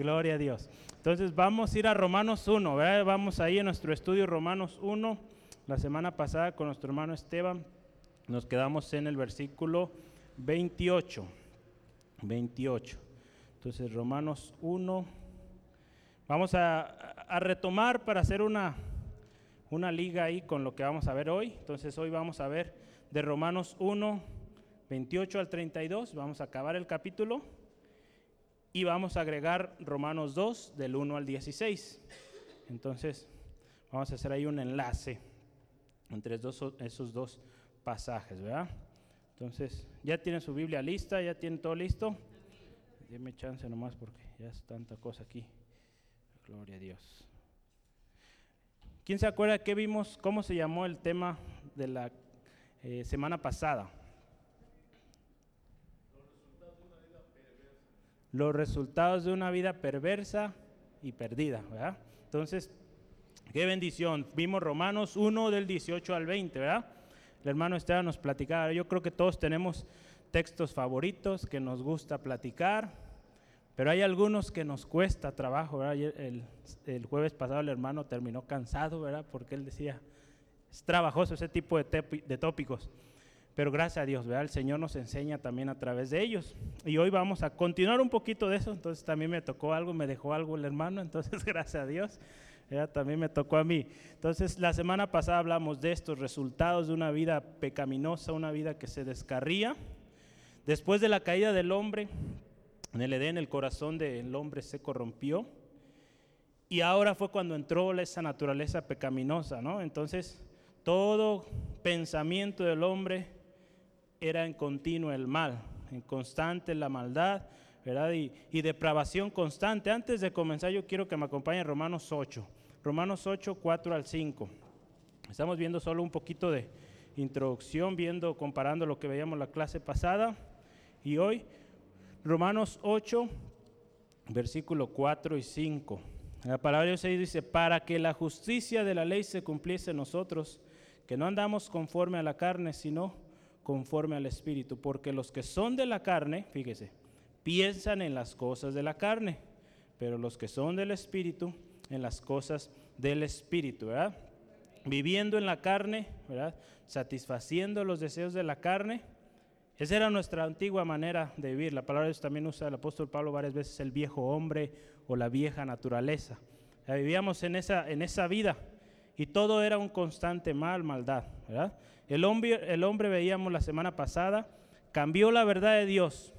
Gloria a Dios. Entonces vamos a ir a Romanos 1, ¿verdad? Vamos ahí en nuestro estudio Romanos 1. La semana pasada con nuestro hermano Esteban nos quedamos en el versículo 28. 28. Entonces Romanos 1. Vamos a, a retomar para hacer una, una liga ahí con lo que vamos a ver hoy. Entonces hoy vamos a ver de Romanos 1, 28 al 32. Vamos a acabar el capítulo y vamos a agregar Romanos 2 del 1 al 16. Entonces, vamos a hacer ahí un enlace entre esos dos pasajes, ¿verdad? Entonces, ¿ya tienen su Biblia lista? ¿Ya tienen todo listo? Dime chance nomás porque ya es tanta cosa aquí. Gloria a Dios. ¿Quién se acuerda que vimos, cómo se llamó el tema de la eh, semana pasada? Los resultados de una vida perversa y perdida, ¿verdad? Entonces, qué bendición. Vimos Romanos 1 del 18 al 20, ¿verdad? El hermano Esteban nos platicaba, yo creo que todos tenemos textos favoritos que nos gusta platicar, pero hay algunos que nos cuesta trabajo, ¿verdad? El, jueves pasado el hermano terminó cansado, ¿verdad? Porque él decía, es trabajoso ese tipo de tópicos. Pero gracias a Dios, ¿verdad? El Señor nos enseña también a través de ellos. Y hoy vamos a continuar un poquito de eso. Entonces también me tocó algo, me dejó algo el hermano. Entonces gracias a Dios, también me tocó a mí. Entonces la semana pasada hablamos de estos resultados de una vida pecaminosa, una vida que se descarría. Después de la caída del hombre, en el Edén el corazón del hombre se corrompió. Y ahora fue cuando entró esa naturaleza pecaminosa, ¿no? Entonces todo pensamiento del hombre era en continuo el mal, en constante la maldad, ¿verdad? Y, depravación constante. Antes de comenzar, yo quiero que me acompañe Romanos 8. Romanos 8, 4 al 5. Estamos viendo solo un poquito de introducción, viendo, comparando lo que veíamos la clase pasada y hoy. Romanos 8, versículo 4 y 5. La palabra de Dios dice, para que la justicia de la ley se cumpliese en nosotros, que no andamos conforme a la carne, sino conforme al Espíritu, porque los que son de la carne, fíjese, piensan en las cosas de la carne, pero los que son del Espíritu, en las cosas del Espíritu, ¿verdad? Viviendo en la carne, ¿verdad? Satisfaciendo los deseos de la carne. Esa era nuestra antigua manera de vivir. La palabra de Dios también usa el apóstol Pablo varias veces el viejo hombre o la vieja naturaleza. vivíamos en esa, en esa vida y todo era un constante mal, maldad, ¿verdad? El hombre, el hombre, veíamos la semana pasada, cambió la verdad de Dios,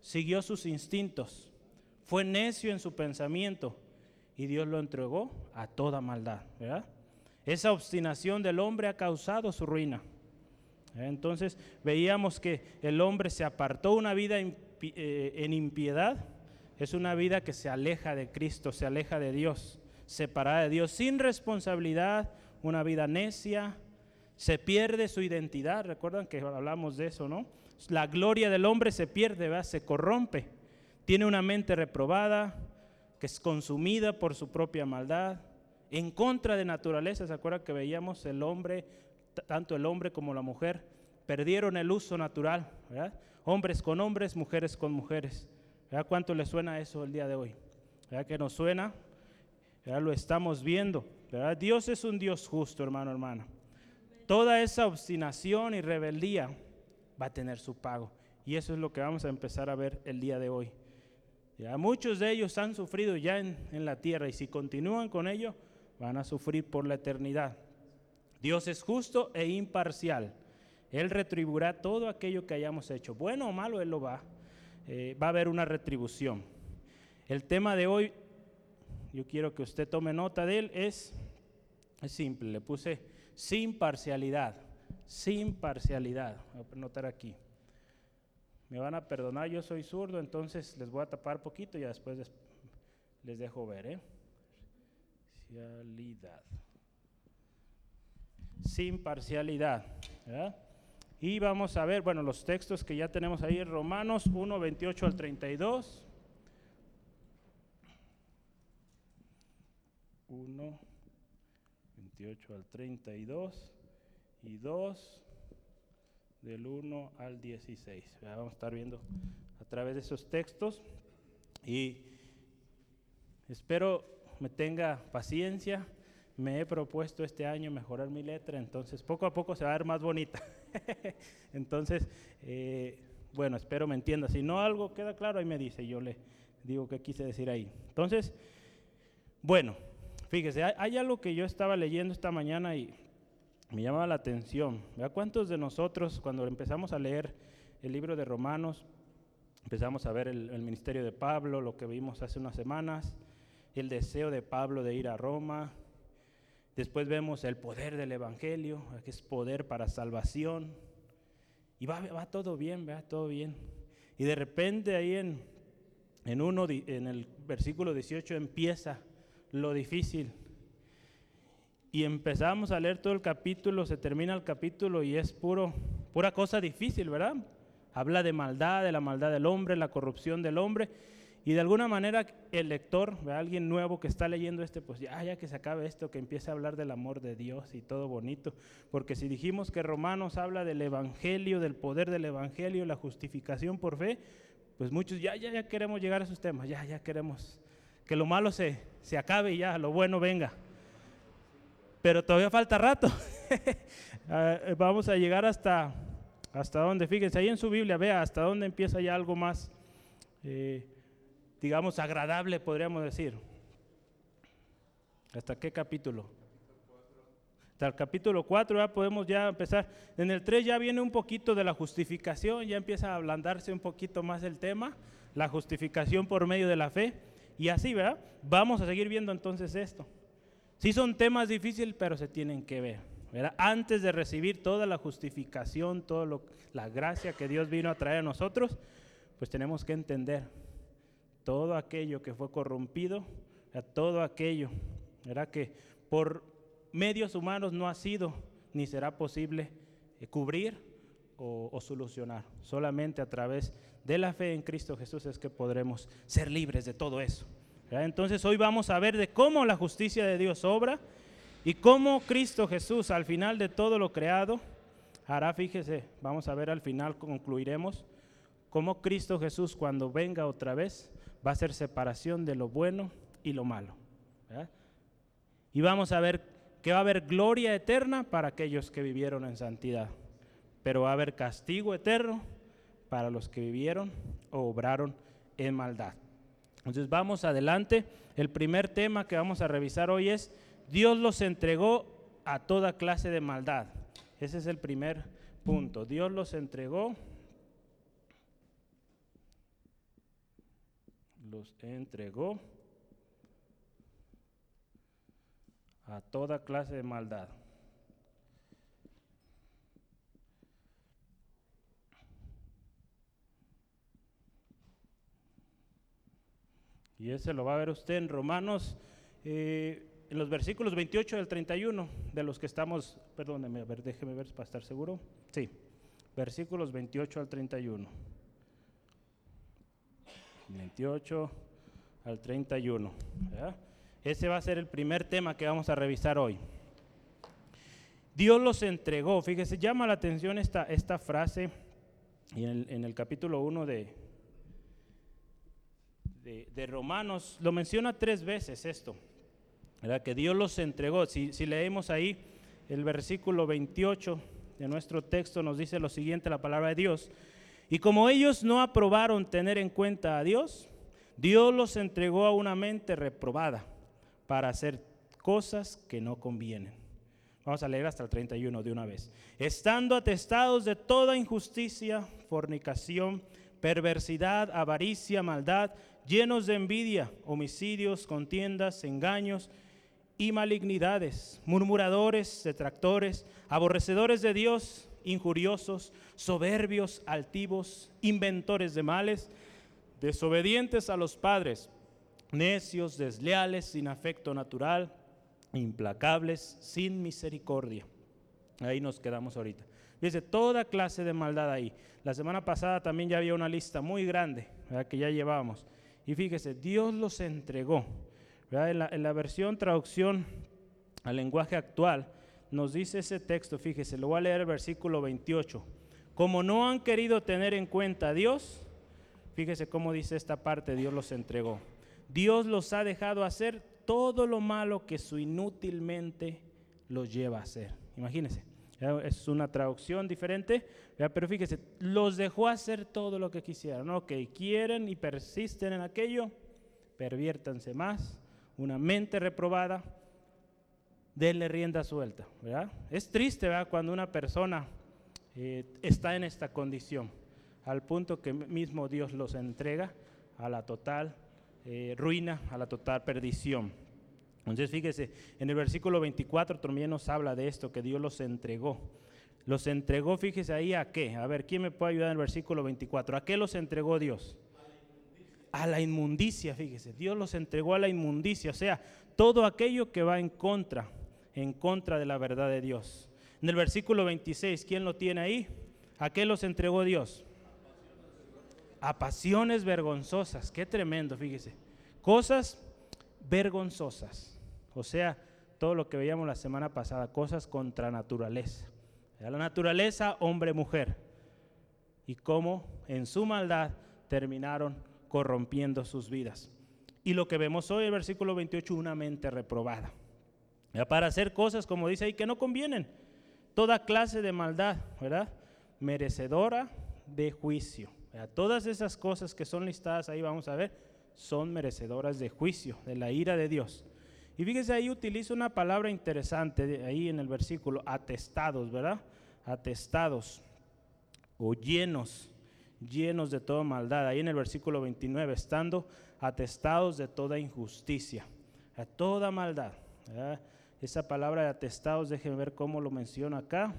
siguió sus instintos, fue necio en su pensamiento y Dios lo entregó a toda maldad. ¿verdad? Esa obstinación del hombre ha causado su ruina. Entonces veíamos que el hombre se apartó una vida eh, en impiedad, es una vida que se aleja de Cristo, se aleja de Dios, separada de Dios, sin responsabilidad, una vida necia, se pierde su identidad. Recuerdan que hablamos de eso, ¿no? La gloria del hombre se pierde, ¿verdad? se corrompe. Tiene una mente reprobada, que es consumida por su propia maldad, en contra de naturaleza. ¿Se acuerdan que veíamos el hombre, tanto el hombre como la mujer, perdieron el uso natural, ¿verdad? Hombres con hombres, mujeres con mujeres. ¿Verdad? ¿Cuánto le suena eso el día de hoy? ¿Verdad que nos suena? Lo estamos viendo. ¿verdad? Dios es un Dios justo, hermano, hermana toda esa obstinación y rebeldía va a tener su pago. Y eso es lo que vamos a empezar a ver el día de hoy. Ya muchos de ellos han sufrido ya en, en la tierra y si continúan con ello, van a sufrir por la eternidad. Dios es justo e imparcial. Él retribuirá todo aquello que hayamos hecho. Bueno o malo, Él lo va. Eh, va a haber una retribución. El tema de hoy, yo quiero que usted tome nota de él, es, es simple. Le puse sin parcialidad, sin parcialidad. Voy a anotar aquí. Me van a perdonar, yo soy zurdo, entonces les voy a tapar poquito y después les, dejo ver. ¿eh? Parcialidad. Sin parcialidad. Y vamos a ver, bueno, los textos que ya tenemos ahí, Romanos 1, 28 al 32. 1, 28 al 32 y 2 del 1 al 16. Vamos a estar viendo a través de esos textos y Espero me tenga paciencia. Me he propuesto este año mejorar mi letra, entonces poco a poco se va a ver más bonita. entonces, eh, bueno, espero me entienda. Si no algo queda claro, ahí me dice, yo le digo qué quise decir ahí. Entonces, bueno, fíjese, hay, algo que yo estaba leyendo esta mañana y me llamaba la atención. ¿Vea cuántos de nosotros, cuando empezamos a leer el libro de Romanos, empezamos a ver el, ministerio de Pablo, lo que vimos hace unas semanas, el deseo de Pablo de ir a Roma, después vemos el poder del Evangelio, que es poder para salvación, y va, va todo bien, va todo bien. Y de repente ahí en, en, uno, en el versículo 18 empieza lo difícil. Y empezamos a leer todo el capítulo, se termina el capítulo y es puro, pura cosa difícil, ¿verdad? Habla de maldad, de la maldad del hombre, la corrupción del hombre. Y de alguna manera el lector, alguien nuevo que está leyendo este, pues ya, ya que se acabe esto, que empiece a hablar del amor de Dios y todo bonito. Porque si dijimos que Romanos habla del Evangelio, del poder del Evangelio, la justificación por fe, pues muchos ya, ya, ya queremos llegar a esos temas, ya, ya queremos que lo malo se, se acabe y ya, lo bueno venga. Pero todavía falta rato. Vamos a llegar hasta, hasta donde, fíjense, ahí en su Biblia, vea hasta dónde empieza ya algo más. Eh, digamos, agradable, podríamos decir. ¿Hasta qué capítulo? Hasta el capítulo 4 ya podemos ya empezar. En el 3 ya viene un poquito de la justificación, ya empieza a ablandarse un poquito más el tema, la justificación por medio de la fe. Y así, ¿verdad? Vamos a seguir viendo entonces esto. Sí son temas difíciles, pero se tienen que ver. ¿verdad? Antes de recibir toda la justificación, toda la gracia que Dios vino a traer a nosotros, pues tenemos que entender todo aquello que fue corrompido, todo aquello, ¿verdad? que por medios humanos no ha sido ni será posible eh, cubrir o, solucionar. Solamente a través de la fe en Cristo Jesús es que podremos ser libres de todo eso. Entonces hoy vamos a ver de cómo la justicia de Dios obra y cómo Cristo Jesús al final de todo lo creado hará, fíjese, vamos a ver al final, concluiremos, cómo Cristo Jesús cuando venga otra vez va a ser separación de lo bueno y lo malo. Y vamos a ver que va a haber gloria eterna para aquellos que vivieron en santidad, pero va a haber castigo eterno para los que vivieron o obraron en maldad. Entonces vamos adelante. El primer tema que vamos a revisar hoy es, Dios los entregó a toda clase de maldad. Ese es el primer punto. Dios los entregó los entregó a toda clase de maldad. Y ese lo va a ver usted en Romanos, eh, en los versículos 28 al 31, de los que estamos, perdóneme, a ver, déjeme ver para estar seguro. Sí, versículos 28 al 31. 28 al 31. Ese va a ser el primer tema que vamos a revisar hoy. Dios los entregó. Fíjese, llama la atención esta, esta frase en el, capítulo 1 de, de, Romanos. Lo menciona tres veces esto. Que Dios los entregó. Si, si leemos ahí el versículo 28 de nuestro texto, nos dice lo siguiente, la palabra de Dios. Y como ellos no aprobaron tener en cuenta a Dios, Dios los entregó a una mente reprobada para hacer cosas que no convienen. Vamos a leer hasta el 31 de una vez. Estando atestados de toda injusticia, fornicación, perversidad, avaricia, maldad, llenos de envidia, homicidios, contiendas, engaños y malignidades, murmuradores, detractores, aborrecedores de Dios, injuriosos, soberbios, altivos, inventores de males, desobedientes a los padres, necios, desleales, sin afecto natural, implacables, sin misericordia. Ahí nos quedamos ahorita. Dice, toda clase de maldad ahí. La semana pasada también ya había una lista muy grande que ya llevábamos. Y fíjese, Dios los entregó. En la, versión traducción al lenguaje actual, nos dice ese texto, fíjese, lo voy a leer el versículo 28. Como no han querido tener en cuenta a Dios, fíjese cómo dice esta parte, Dios los entregó. Dios los ha dejado hacer todo lo malo que su inútilmente los lleva a hacer. Imagínense, es una traducción diferente, pero fíjese, los dejó hacer todo lo que quisieran. Ok, quieren y persisten en aquello, perviértanse más, una mente reprobada, denle rienda suelta. ¿verdad? Es triste ¿verdad? cuando una persona eh, está en esta condición, al punto que mismo Dios los entrega a la total eh, ruina, a la total perdición. Entonces fíjese, en el versículo 24 también nos habla de esto, que Dios los entregó. Los entregó, fíjese ahí a qué. A ver, ¿quién me puede ayudar en el versículo 24? ¿A qué los entregó Dios? A la inmundicia, fíjese. Dios los entregó a la inmundicia, o sea, todo aquello que va en contra, en contra de la verdad de Dios. En el versículo 26, ¿quién lo tiene ahí? ¿A qué los entregó Dios? A pasiones vergonzosas. Qué tremendo, fíjese. Cosas vergonzosas. O sea, todo lo que veíamos la semana pasada, cosas contra naturaleza. La naturaleza, hombre-mujer. Y cómo en su maldad terminaron corrompiendo sus vidas. Y lo que vemos hoy, el versículo 28, una mente reprobada. Para hacer cosas, como dice ahí, que no convienen. Toda clase de maldad, ¿verdad? Merecedora de juicio. Todas esas cosas que son listadas ahí, vamos a ver, son merecedoras de juicio, de la ira de Dios. Y fíjese ahí utiliza una palabra interesante ahí en el versículo, atestados, ¿verdad? Atestados o llenos, llenos de toda maldad. Ahí en el versículo 29, estando atestados de toda injusticia, a toda maldad. Esa palabra de atestados, déjenme ver cómo lo menciona acá.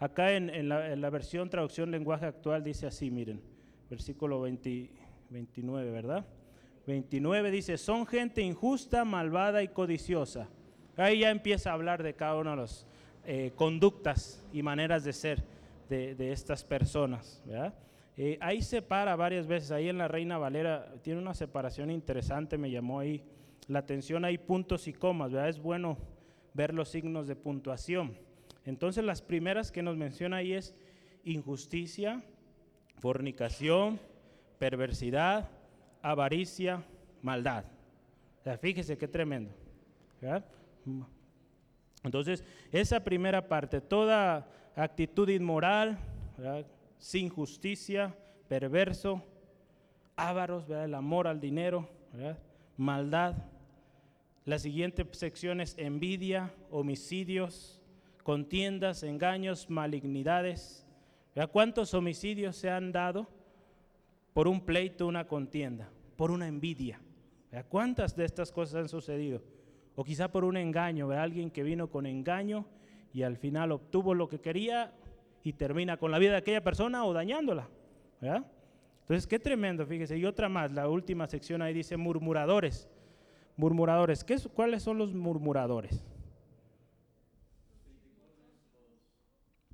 Acá en, la, versión traducción lenguaje actual dice así, miren, versículo 29, ¿verdad? 29 dice, son gente injusta, malvada y codiciosa. Ahí ya empieza a hablar de cada una de las eh, conductas y maneras de ser de, estas personas. Eh, ahí separa varias veces, ahí en la Reina Valera tiene una separación interesante, me llamó ahí la atención, hay puntos y comas, ¿verdad? es bueno ver los signos de puntuación. Entonces las primeras que nos menciona ahí es injusticia, fornicación, perversidad, avaricia, maldad. fíjese qué tremendo. Entonces, esa primera parte, toda actitud inmoral, sin justicia, perverso, ávaros, el amor al dinero, maldad. La siguiente sección es envidia, homicidios, contiendas, engaños, malignidades. ¿Cuántos homicidios se han dado por un pleito, una contienda? Por una envidia. ¿Cuántas de estas cosas han sucedido? O quizá por un engaño, alguien que vino con engaño y al final obtuvo lo que quería y termina con la vida de aquella persona o dañándola. Entonces, qué tremendo, fíjese. Y otra más, la última sección ahí dice murmuradores. Murmuradores, ¿Qué, ¿cuáles son los murmuradores?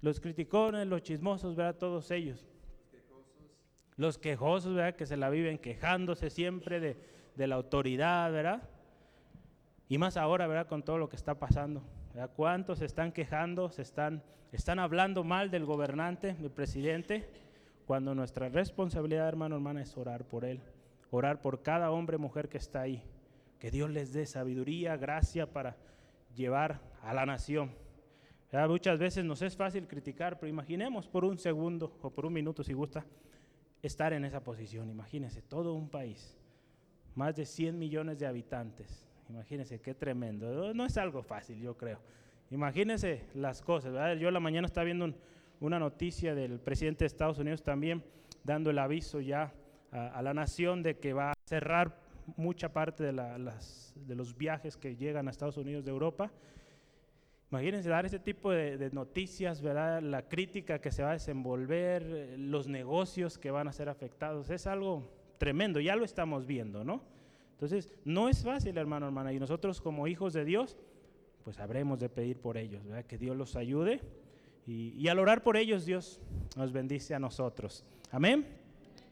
Los criticones, los chismosos, ¿verdad? Todos ellos los quejosos, ¿verdad? Que se la viven quejándose siempre de, la autoridad, ¿verdad? Y más ahora, ¿verdad? Con todo lo que está pasando. ¿verdad? ¿Cuántos se están quejando, se están, están hablando mal del gobernante, del presidente? Cuando nuestra responsabilidad, hermano, hermana, es orar por él. Orar por cada hombre, mujer que está ahí. Que Dios les dé sabiduría, gracia para llevar a la nación. Muchas veces nos es fácil criticar, pero imaginemos por un segundo o por un minuto, si gusta, estar en esa posición. Imagínense, todo un país, más de 100 millones de habitantes. Imagínense, qué tremendo. No es algo fácil, yo creo. Imagínense las cosas. Yo la mañana estaba viendo una noticia del presidente de Estados Unidos también dando el aviso ya a, la nación de que va a cerrar mucha parte de los viajes que llegan a Estados Unidos de Europa Imagínense dar ese tipo de, noticias, ¿verdad? La crítica que se va a desenvolver, los negocios que van a ser afectados, es algo tremendo, ya lo estamos viendo, ¿no? Entonces, no es fácil, hermano, hermana, y nosotros como hijos de Dios, pues habremos de pedir por ellos, ¿verdad? Que Dios los ayude y, y al orar por ellos, Dios nos bendice a nosotros. Amén.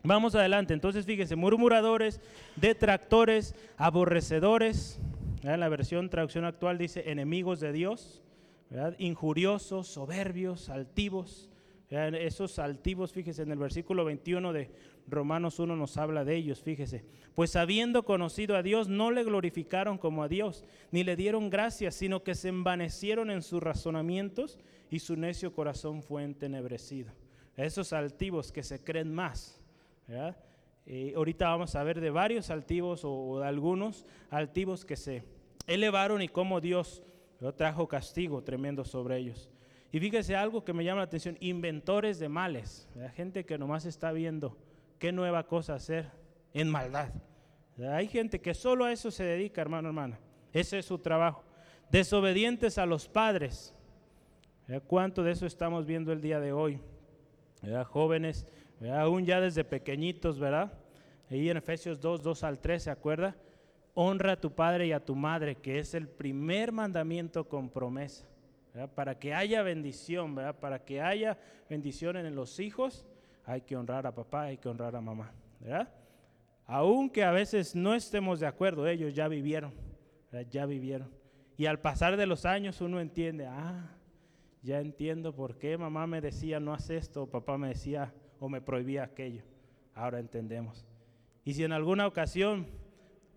Vamos adelante, entonces fíjense, murmuradores, detractores, aborrecedores, en la versión traducción actual dice enemigos de Dios, injuriosos, soberbios, altivos. Esos altivos, fíjese en el versículo 21 de, Romanos 1 nos habla de ellos, fíjese. Pues habiendo conocido a Dios, no le glorificaron como a Dios, ni le dieron gracias, sino que se envanecieron en sus razonamientos y su necio corazón fue entenebrecido. Esos altivos que se creen más. Eh, ahorita vamos a ver de varios altivos o, de algunos altivos que se elevaron y cómo Dios trajo castigo tremendo sobre ellos. Y fíjese algo que me llama la atención, inventores de males, gente que nomás está viendo qué nueva cosa hacer en maldad. Hay gente que solo a eso se dedica, hermano, hermana. Ese es su trabajo. Desobedientes a los padres. ¿Cuánto de eso estamos viendo el día de hoy? Jóvenes, aún ya desde pequeñitos, ¿verdad? Ahí en Efesios 2, 2 al 3, ¿se acuerda? Honra a tu padre y a tu madre, que es el primer mandamiento con promesa. Para que haya bendición. Para que haya bendición en los hijos, hay que honrar a papá, hay que honrar a mamá, ¿verdad? Aunque a veces no estemos de acuerdo, ellos ya vivieron, ya vivieron. Y al pasar de los años uno entiende, ah, ya entiendo por qué mamá me decía no haz esto, o papá me decía o me prohibía aquello. Ahora entendemos. Y si en alguna ocasión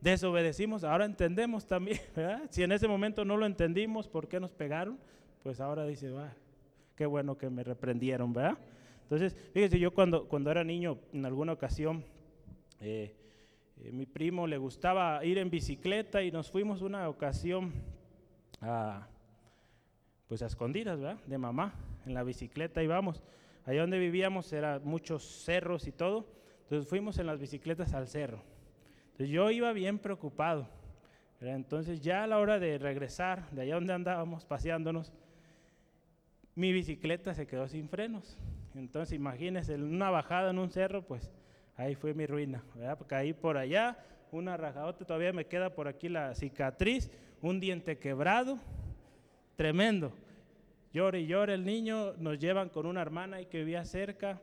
desobedecimos, ahora entendemos también, ¿verdad? Si en ese momento no lo entendimos, ¿por qué nos pegaron? Pues ahora dice, va, qué bueno que me reprendieron, ¿verdad? Entonces, fíjese, yo cuando, cuando era niño, en alguna ocasión, eh, eh, mi primo le gustaba ir en bicicleta y nos fuimos una ocasión a, pues a escondidas, ¿verdad? De mamá, en la bicicleta íbamos. Allá donde vivíamos eran muchos cerros y todo, entonces fuimos en las bicicletas al cerro. Entonces yo iba bien preocupado. Entonces ya a la hora de regresar de allá donde andábamos paseándonos, mi bicicleta se quedó sin frenos. Entonces imagínense, una bajada en un cerro, pues ahí fue mi ruina, ¿verdad? Caí por allá, una rajadota, todavía me queda por aquí la cicatriz, un diente quebrado, tremendo. Llora y llora el niño, nos llevan con una hermana y que vivía cerca,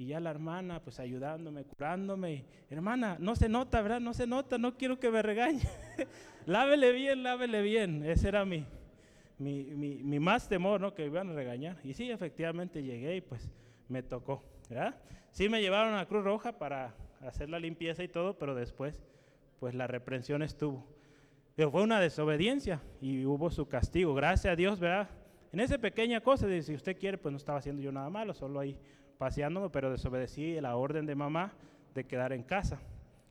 y ya la hermana pues ayudándome, curándome. hermana, no se nota, ¿verdad? No se nota, no quiero que me regañe. lávele bien, lávele bien. Ese era mi, mi, mi, más temor, ¿no? Que me iban a regañar. Y sí, efectivamente llegué y pues me tocó, ¿verdad? Sí me llevaron a Cruz Roja para hacer la limpieza y todo, pero después pues la reprensión estuvo. Pero fue una desobediencia y hubo su castigo. Gracias a Dios, ¿verdad? En esa pequeña cosa, si usted quiere, pues no estaba haciendo yo nada malo, solo ahí paseándome, pero desobedecí la orden de mamá de quedar en casa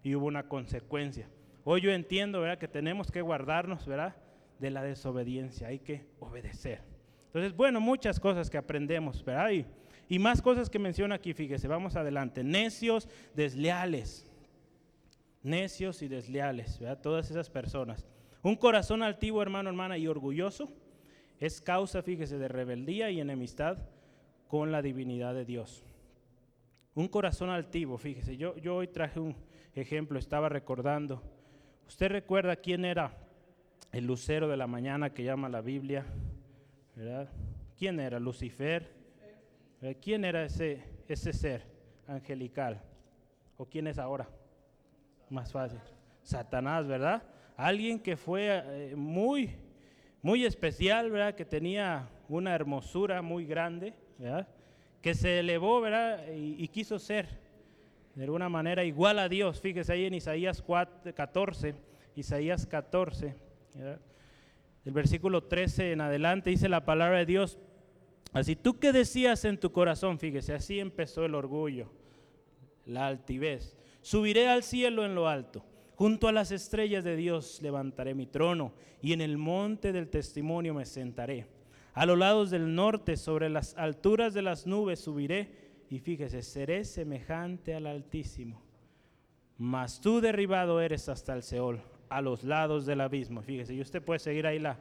y hubo una consecuencia. Hoy yo entiendo, ¿verdad? Que tenemos que guardarnos, ¿verdad? de la desobediencia, hay que obedecer. Entonces, bueno, muchas cosas que aprendemos, ¿verdad? Y, más cosas que menciona aquí, fíjese, vamos adelante. Necios, desleales. Necios y desleales, ¿verdad? Todas esas personas. Un corazón altivo, hermano, hermana, y orgulloso es causa, fíjese, de rebeldía y enemistad con la divinidad de Dios. Un corazón altivo, fíjese, yo, yo hoy traje un ejemplo, estaba recordando. ¿Usted recuerda quién era el lucero de la mañana que llama la Biblia, ¿verdad? ¿Quién era? Lucifer. ¿Quién era ese, ese ser angelical? ¿O quién es ahora? Más fácil. Satanás, ¿verdad? Alguien que fue eh, muy, muy especial, ¿verdad? Que tenía una hermosura muy grande, ¿verdad? Que se elevó, ¿verdad? Y, quiso ser de alguna manera igual a Dios. Fíjese ahí en Isaías 4, 14, Isaías 14 el versículo 13 en adelante dice la palabra de Dios. Así tú que decías en tu corazón, fíjese, así empezó el orgullo, la altivez. Subiré al cielo en lo alto, junto a las estrellas de Dios levantaré mi trono y en el monte del testimonio me sentaré. A los lados del norte, sobre las alturas de las nubes subiré y fíjese, seré semejante al Altísimo. Mas tú derribado eres hasta el Seol, a los lados del abismo. Fíjese, y usted puede seguir ahí la,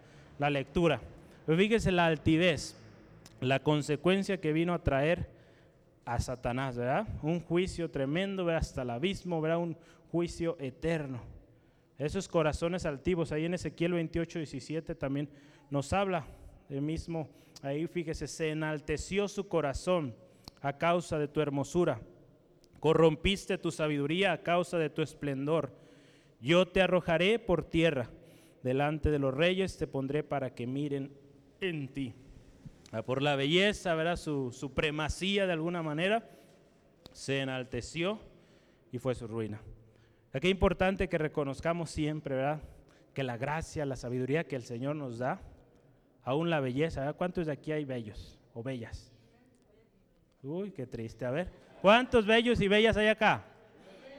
lectura. Pero fíjese la altivez, la consecuencia que vino a traer a Satanás, ¿verdad? Un juicio tremendo, ¿verdad? Hasta el abismo, ¿verdad? Un juicio eterno. Esos corazones altivos, ahí en Ezequiel 28, 17 también nos habla el mismo, ahí fíjese, se enalteció su corazón a causa de tu hermosura, corrompiste tu sabiduría a causa de tu esplendor yo te arrojaré por tierra, delante de los reyes te pondré para que miren en ti. Ah, por la belleza, ¿verdad? Su supremacía de alguna manera se enalteció y fue su ruina. Es importante que reconozcamos siempre, ¿verdad? Que la gracia, la sabiduría que el Señor nos da, aún la belleza, ¿verdad? ¿Cuántos de aquí hay bellos o bellas? Uy, qué triste. A ver, ¿cuántos bellos y bellas hay acá?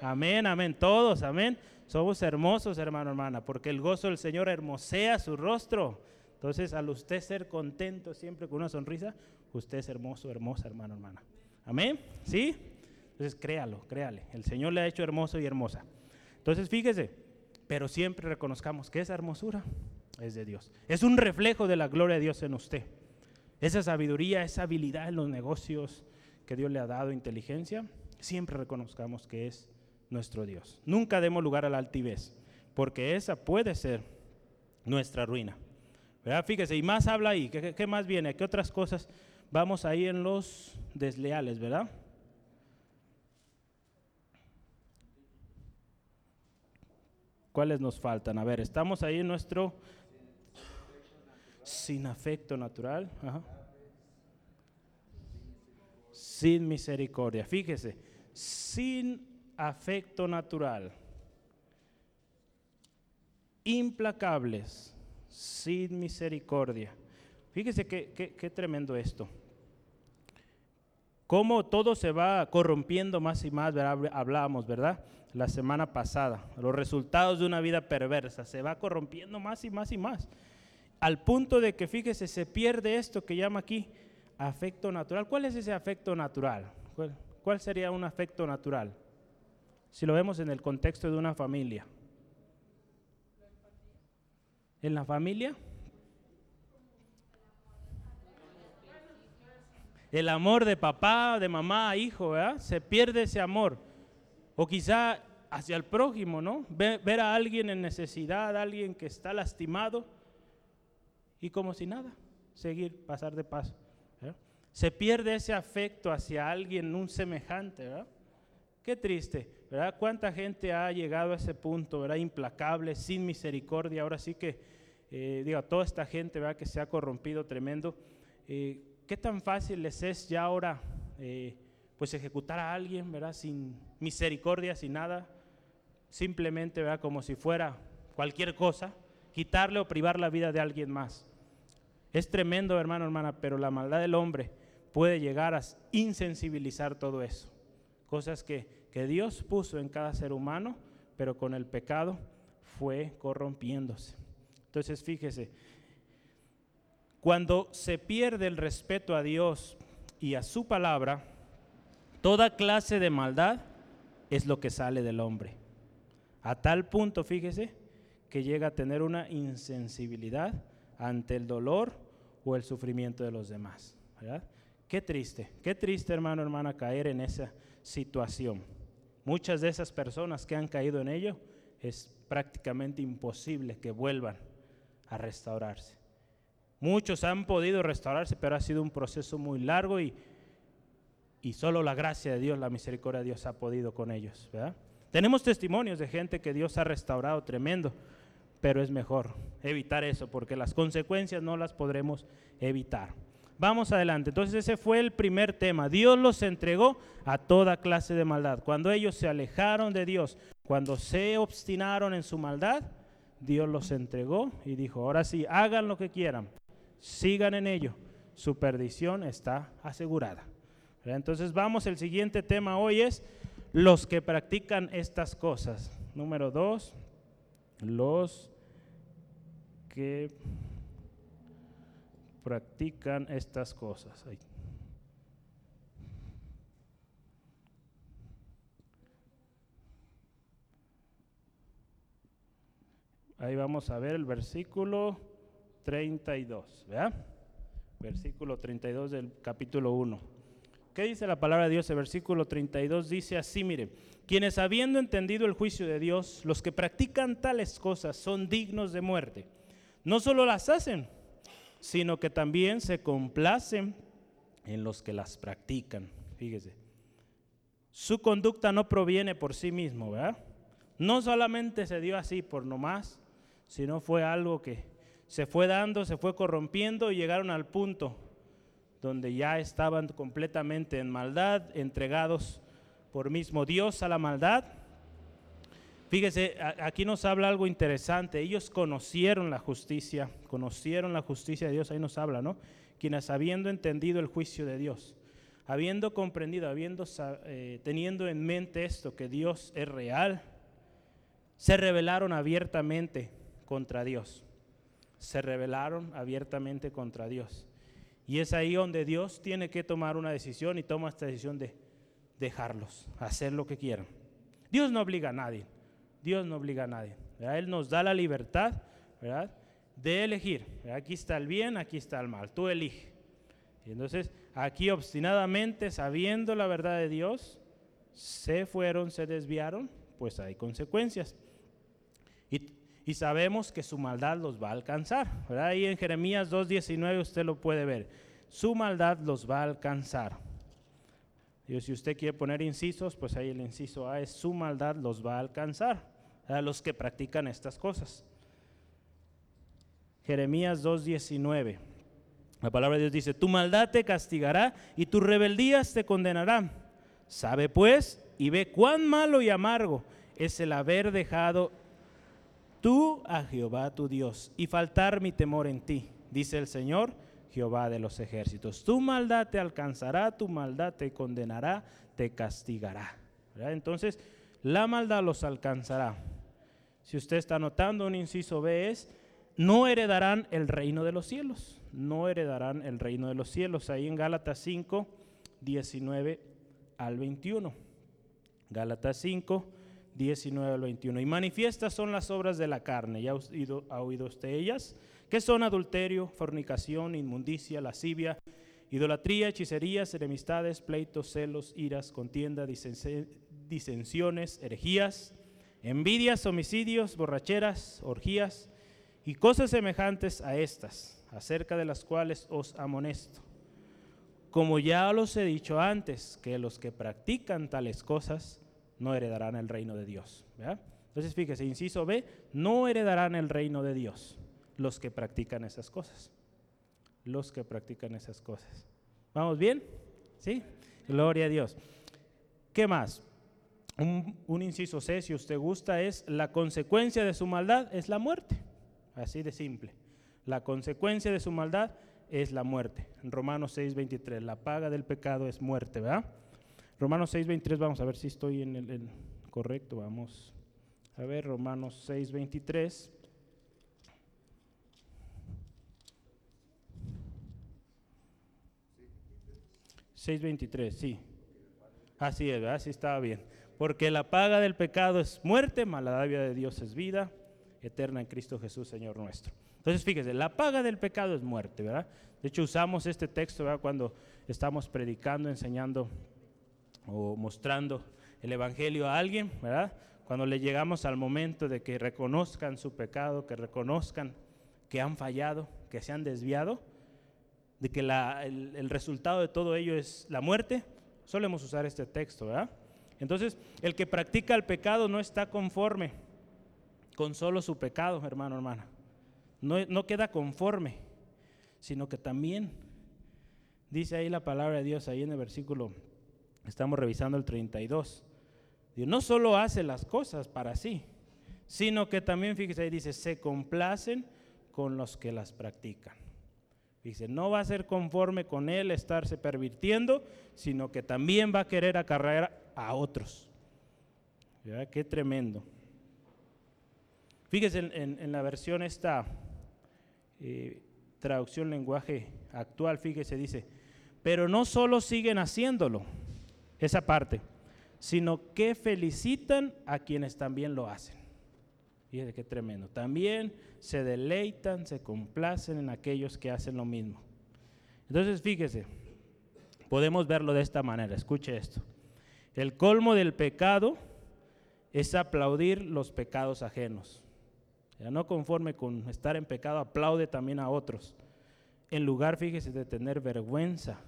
Amén, amén. Todos, amén. Somos hermosos, hermano, hermana, porque el gozo del Señor hermosea su rostro. Entonces, al usted ser contento siempre con una sonrisa, usted es hermoso, hermosa, hermano, hermana. Amén. ¿Sí? Entonces, créalo, créale. El Señor le ha hecho hermoso y hermosa. Entonces, fíjese, pero siempre reconozcamos que esa hermosura es de Dios. Es un reflejo de la gloria de Dios en usted. Esa sabiduría, esa habilidad en los negocios que Dios le ha dado, inteligencia, siempre reconozcamos que es nuestro Dios. Nunca demos lugar a la altivez, porque esa puede ser nuestra ruina. ¿Verdad? Fíjese, y más habla ahí, ¿qué, qué más viene? ¿Qué otras cosas? Vamos ahí en los desleales, ¿verdad? ¿Cuáles nos faltan? A ver, estamos ahí en nuestro sin afecto natural. Sin misericordia. Fíjese, sin afecto natural. Implacables, sin misericordia. Fíjese qué, tremendo esto. Cómo todo se va corrompiendo más y más, hablábamos, ¿verdad? La semana pasada. Los resultados de una vida perversa se va corrompiendo más y más y más al punto de que, fíjese, se pierde esto que llama aquí afecto natural. ¿Cuál es ese afecto natural? ¿Cuál, sería un afecto natural? Si lo vemos en el contexto de una familia. ¿En la familia? El amor de papá, de mamá, hijo, ¿verdad? Se pierde ese amor. O quizá hacia el prójimo, ¿no? Ver a alguien en necesidad, alguien que está lastimado y como si nada, seguir, pasar de paso. Se pierde ese afecto hacia alguien, un semejante. Qué triste, ¿verdad? ¿Cuánta gente ha llegado a ese punto, ¿verdad? Implacable, sin misericordia. Ahora sí que, eh, digo, toda esta gente, ¿verdad? Que se ha corrompido tremendo. Eh, ¿Qué tan fácil les es ya ahora, eh, pues, ejecutar a alguien, ¿verdad? Sin misericordia, sin nada. Simplemente, ¿verdad? Como si fuera cualquier cosa, quitarle o privar la vida de alguien más. Es tremendo, hermano, hermana, pero la maldad del hombre puede llegar a insensibilizar todo eso. Cosas que, Dios puso en cada ser humano, pero con el pecado fue corrompiéndose. Entonces, fíjese, cuando se pierde el respeto a Dios y a su palabra, toda clase de maldad es lo que sale del hombre. A tal punto, fíjese, que llega a tener una insensibilidad ante el dolor o el sufrimiento de los demás. ¿verdad? Qué triste, qué triste hermano, hermana, caer en esa situación. Muchas de esas personas que han caído en ello es prácticamente imposible que vuelvan a restaurarse. Muchos han podido restaurarse, pero ha sido un proceso muy largo y, y solo la gracia de Dios, la misericordia de Dios ha podido con ellos. Tenemos testimonios de gente que Dios ha restaurado tremendo pero es mejor evitar eso porque las consecuencias no las podremos evitar. Vamos adelante. Entonces ese fue el primer tema. Dios los entregó a toda clase de maldad. Cuando ellos se alejaron de Dios, cuando se obstinaron en su maldad, Dios los entregó y dijo, ahora sí, hagan lo que quieran, sigan en ello. Su perdición está asegurada. Entonces vamos, el siguiente tema hoy es los que practican estas cosas. Número dos, los que practican estas cosas. Ahí. vamos a ver el versículo 32, ¿verdad? Versículo 32 del capítulo 1. ¿Qué dice la palabra de Dios? El versículo 32 dice así, mire, quienes habiendo entendido el juicio de Dios, los que practican tales cosas son dignos de muerte. No solo las hacen, sino que también se complacen en los que las practican. Fíjese, su conducta no proviene por sí mismo, ¿verdad? No solamente se dio así por nomás, sino fue algo que se fue dando, se fue corrompiendo y llegaron al punto donde ya estaban completamente en maldad, entregados por mismo Dios a la maldad. Fíjese, aquí nos habla algo interesante. Ellos conocieron la justicia, conocieron la justicia de Dios, ahí nos habla, ¿no? Quienes habiendo entendido el juicio de Dios, habiendo comprendido, habiendo, eh, teniendo en mente esto, que Dios es real, se rebelaron abiertamente contra Dios. Se rebelaron abiertamente contra Dios. Y es ahí donde Dios tiene que tomar una decisión y toma esta decisión de dejarlos, hacer lo que quieran. Dios no obliga a nadie, Dios no obliga a nadie. Él nos da la libertad ¿verdad? de elegir. Aquí está el bien, aquí está el mal, tú elige. Y entonces aquí obstinadamente, sabiendo la verdad de Dios, se fueron, se desviaron, pues hay consecuencias. Y, sabemos que su maldad los va a alcanzar. Ahí en Jeremías 2.19 usted lo puede ver. Su maldad los va a alcanzar. Y si usted quiere poner incisos, pues ahí el inciso A es su maldad los va a alcanzar a los que practican estas cosas. Jeremías 2.19. La palabra de Dios dice, tu maldad te castigará y tus rebeldías te condenarán. Sabe pues y ve cuán malo y amargo es el haber dejado tú a Jehová tu Dios y faltar mi temor en ti, dice el Señor Jehová de los ejércitos. Tu maldad te alcanzará, tu maldad te condenará, te castigará. Entonces, la maldad los alcanzará. Si usted está notando, un inciso B es, no heredarán el reino de los cielos. No heredarán el reino de los cielos. Ahí en Gálatas 5, 19 al 21. Gálatas 5, 19 al 21. Y manifiestas son las obras de la carne. ¿Ya ha oído, usted ellas? que son adulterio, fornicación, inmundicia, lascivia, idolatría, hechicerías, enemistades, pleitos, celos, iras, contienda, disensiones, herejías, envidias, homicidios, borracheras, orgías y cosas semejantes a estas, acerca de las cuales os amonesto. Como ya los he dicho antes, que los que practican tales cosas no heredarán el reino de Dios. Entonces fíjese, inciso B, no heredarán el reino de Dios los que practican esas cosas. Los que practican esas cosas. ¿Vamos bien? ¿Sí? Gloria a Dios. ¿Qué más? Un, inciso C, si usted gusta, es la consecuencia de su maldad es la muerte. Así de simple. La consecuencia de su maldad es la muerte. En Romanos 6:23, la paga del pecado es muerte, ¿verdad? Romanos 6:23, vamos a ver si estoy en el, correcto, vamos a ver, Romanos 6:23. 6.23, sí. Así es, así estaba bien. Porque la paga del pecado es muerte, maladavia de Dios es vida eterna en Cristo Jesús, Señor nuestro. Entonces, fíjese, la paga del pecado es muerte, ¿verdad? De hecho, usamos este texto ¿verdad? cuando estamos predicando, enseñando o mostrando el Evangelio a alguien, ¿verdad? Cuando le llegamos al momento de que reconozcan su pecado, que reconozcan que han fallado, que se han desviado, de que el, resultado de todo ello es la muerte, solemos usar este texto, ¿verdad? Entonces, el que practica el pecado no está conforme con solo su pecado, hermano, hermana. No, no queda conforme, sino que también, dice ahí la palabra de Dios, ahí en el versículo, estamos revisando el 32, Dios no solo hace las cosas para sí, sino que también, fíjese ahí, dice, se complacen con los que las practican. Dice, no va a ser conforme con él estarse pervirtiendo, sino que también va a querer acarrear a otros. ¿Ya? Qué tremendo. Fíjese en, la versión esta eh, traducción lenguaje actual, fíjese, dice, pero no solo siguen haciéndolo, esa parte, sino que felicitan a quienes también lo hacen. Fíjese qué tremendo. También se deleitan, se complacen en aquellos que hacen lo mismo. Entonces, fíjese, podemos verlo de esta manera. Escuche esto. El colmo del pecado es aplaudir los pecados ajenos. Ya no conforme con estar en pecado, aplaude también a otros. En lugar, fíjese, de tener vergüenza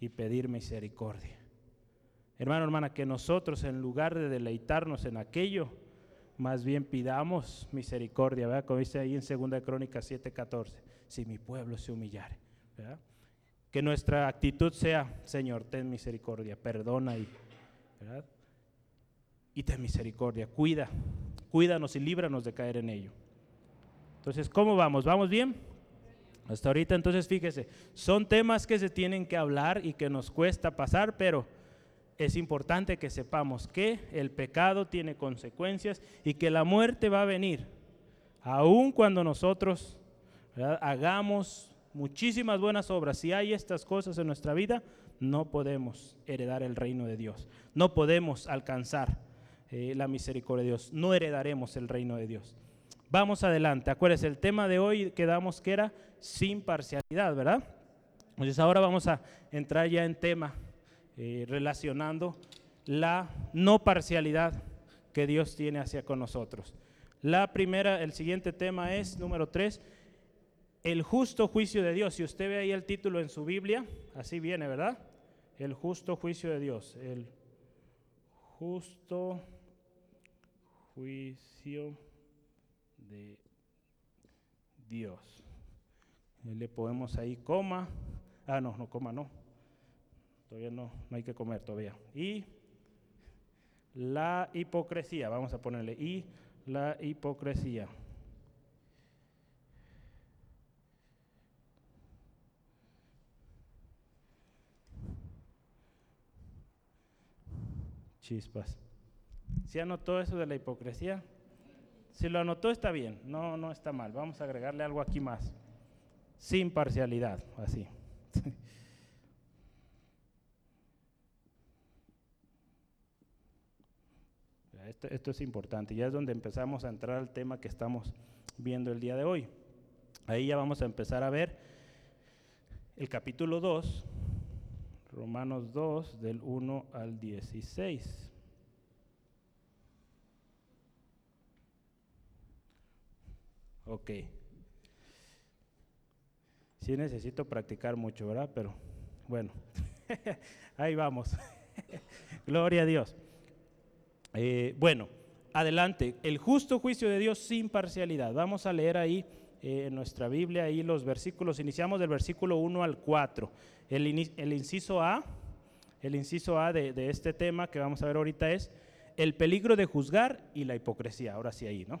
y pedir misericordia. Hermano, hermana, que nosotros en lugar de deleitarnos en aquello, más bien pidamos misericordia, ¿verdad? Como dice ahí en 2 Crónica 7:14, si mi pueblo se humillare, ¿verdad? Que nuestra actitud sea, Señor, ten misericordia, perdona y, ¿verdad? Y ten misericordia, cuida, cuídanos y líbranos de caer en ello. Entonces, ¿cómo vamos? ¿Vamos bien? Hasta ahorita, entonces fíjese, son temas que se tienen que hablar y que nos cuesta pasar, pero es importante que sepamos que el pecado tiene consecuencias y que la muerte va a venir, aun cuando nosotros hagamos muchísimas buenas obras. Si hay estas cosas en nuestra vida, no podemos heredar el reino de Dios, no podemos alcanzar eh, la misericordia de Dios, no heredaremos el reino de Dios. Vamos adelante. Acuérdense, el tema de hoy quedamos que era sin parcialidad, ¿verdad? Entonces ahora vamos a entrar ya en tema eh, relacionando la no parcialidad que Dios tiene hacia con nosotros. La primera, el siguiente tema es número tres, el justo juicio de Dios. Si usted ve ahí el título en su Biblia, así viene, ¿verdad? El justo juicio de Dios. El justo juicio de Dios. Le ponemos ahí coma. Ah, no, no, coma no. Todavía no, no hay que comer todavía. Y la hipocresía, vamos a ponerle y la hipocresía. Chispas. ¿Se anotó eso de la hipocresía? Si lo anotó está bien, no, no está mal. Vamos a agregarle algo aquí más. Sin parcialidad, así. Esto, es importante, ya es donde empezamos a entrar al tema que estamos viendo el día de hoy. Ahí ya vamos a empezar a ver el capítulo 2, Romanos 2, del 1 al 16. Ok. Sí necesito practicar mucho, ¿verdad? Pero bueno, ahí vamos. Gloria a Dios. Eh, bueno, adelante. El justo juicio de Dios sin parcialidad. Vamos a leer ahí eh, en nuestra Biblia, ahí los versículos. Iniciamos del versículo 1 al 4. El, inciso A, el inciso A de, de este tema que vamos a ver ahorita es el peligro de juzgar y la hipocresía. Ahora sí ahí, ¿no?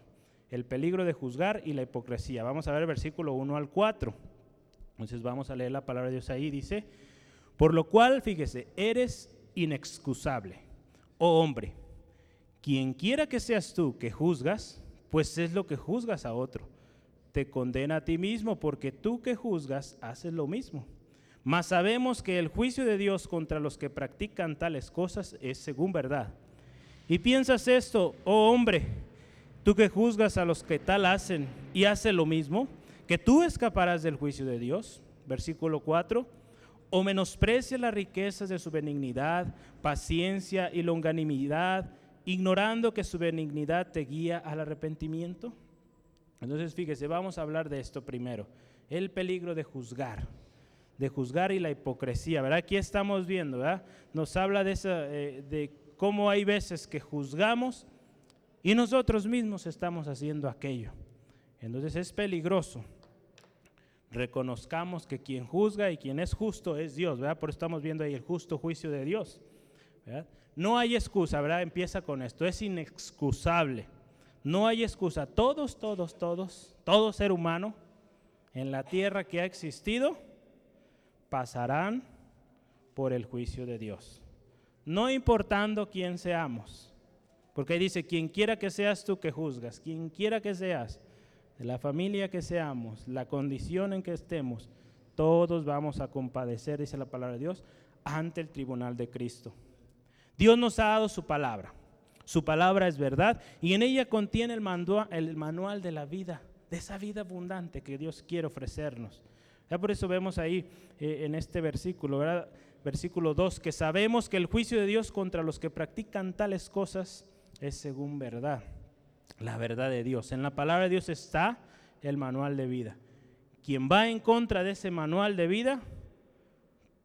el peligro de juzgar y la hipocresía. Vamos a ver el versículo 1 al 4. Entonces vamos a leer la palabra de Dios ahí. Dice, por lo cual, fíjese, eres inexcusable, oh hombre, quien quiera que seas tú que juzgas, pues es lo que juzgas a otro. Te condena a ti mismo porque tú que juzgas haces lo mismo. Mas sabemos que el juicio de Dios contra los que practican tales cosas es según verdad. Y piensas esto, oh hombre, Tú que juzgas a los que tal hacen y hace lo mismo, que tú escaparás del juicio de Dios. Versículo 4. O menosprecia las riquezas de su benignidad, paciencia y longanimidad, ignorando que su benignidad te guía al arrepentimiento. Entonces, fíjese, vamos a hablar de esto primero. El peligro de juzgar, de juzgar y la hipocresía, ¿verdad? Aquí estamos viendo, ¿verdad? Nos habla de, eh, de cómo hay veces que juzgamos y nosotros mismos estamos haciendo aquello. Entonces es peligroso. Reconozcamos que quien juzga y quien es justo es Dios, ¿verdad? Por eso estamos viendo ahí el justo juicio de Dios. No hay excusa, ¿verdad? Empieza con esto, es inexcusable. No hay excusa. Todos, todos, todos, todo ser humano en la tierra que ha existido pasarán por el juicio de Dios. No importando quién seamos. Porque ahí dice, quien quiera que seas tú que juzgas, quien quiera que seas, de la familia que seamos, la condición en que estemos, todos vamos a compadecer, dice la palabra de Dios, ante el tribunal de Cristo. Dios nos ha dado su palabra. Su palabra es verdad y en ella contiene el, manual de la vida, de esa vida abundante que Dios quiere ofrecernos. Ya por eso vemos ahí eh, en este versículo, versículo 2, que sabemos que el juicio de Dios contra los que practican tales cosas es según verdad, la verdad de Dios. En la palabra de Dios está el manual de vida. Quien va en contra de ese manual de vida,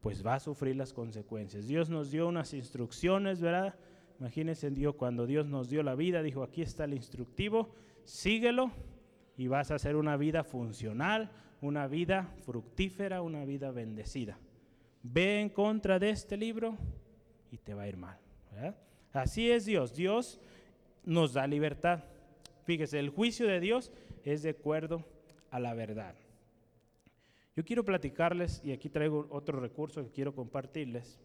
pues va a sufrir las consecuencias. Dios nos dio unas instrucciones, ¿verdad? Imagínense Dios, cuando Dios nos dio la vida, dijo, aquí está el instructivo, síguelo y vas a hacer una vida funcional, una vida fructífera, una vida bendecida. Ve en contra de este libro y te va a ir mal. Así es Dios. Dios nos da libertad. Fíjese, el juicio de Dios es de acuerdo a la verdad. Yo quiero platicarles, y aquí traigo otro recurso que quiero compartirles,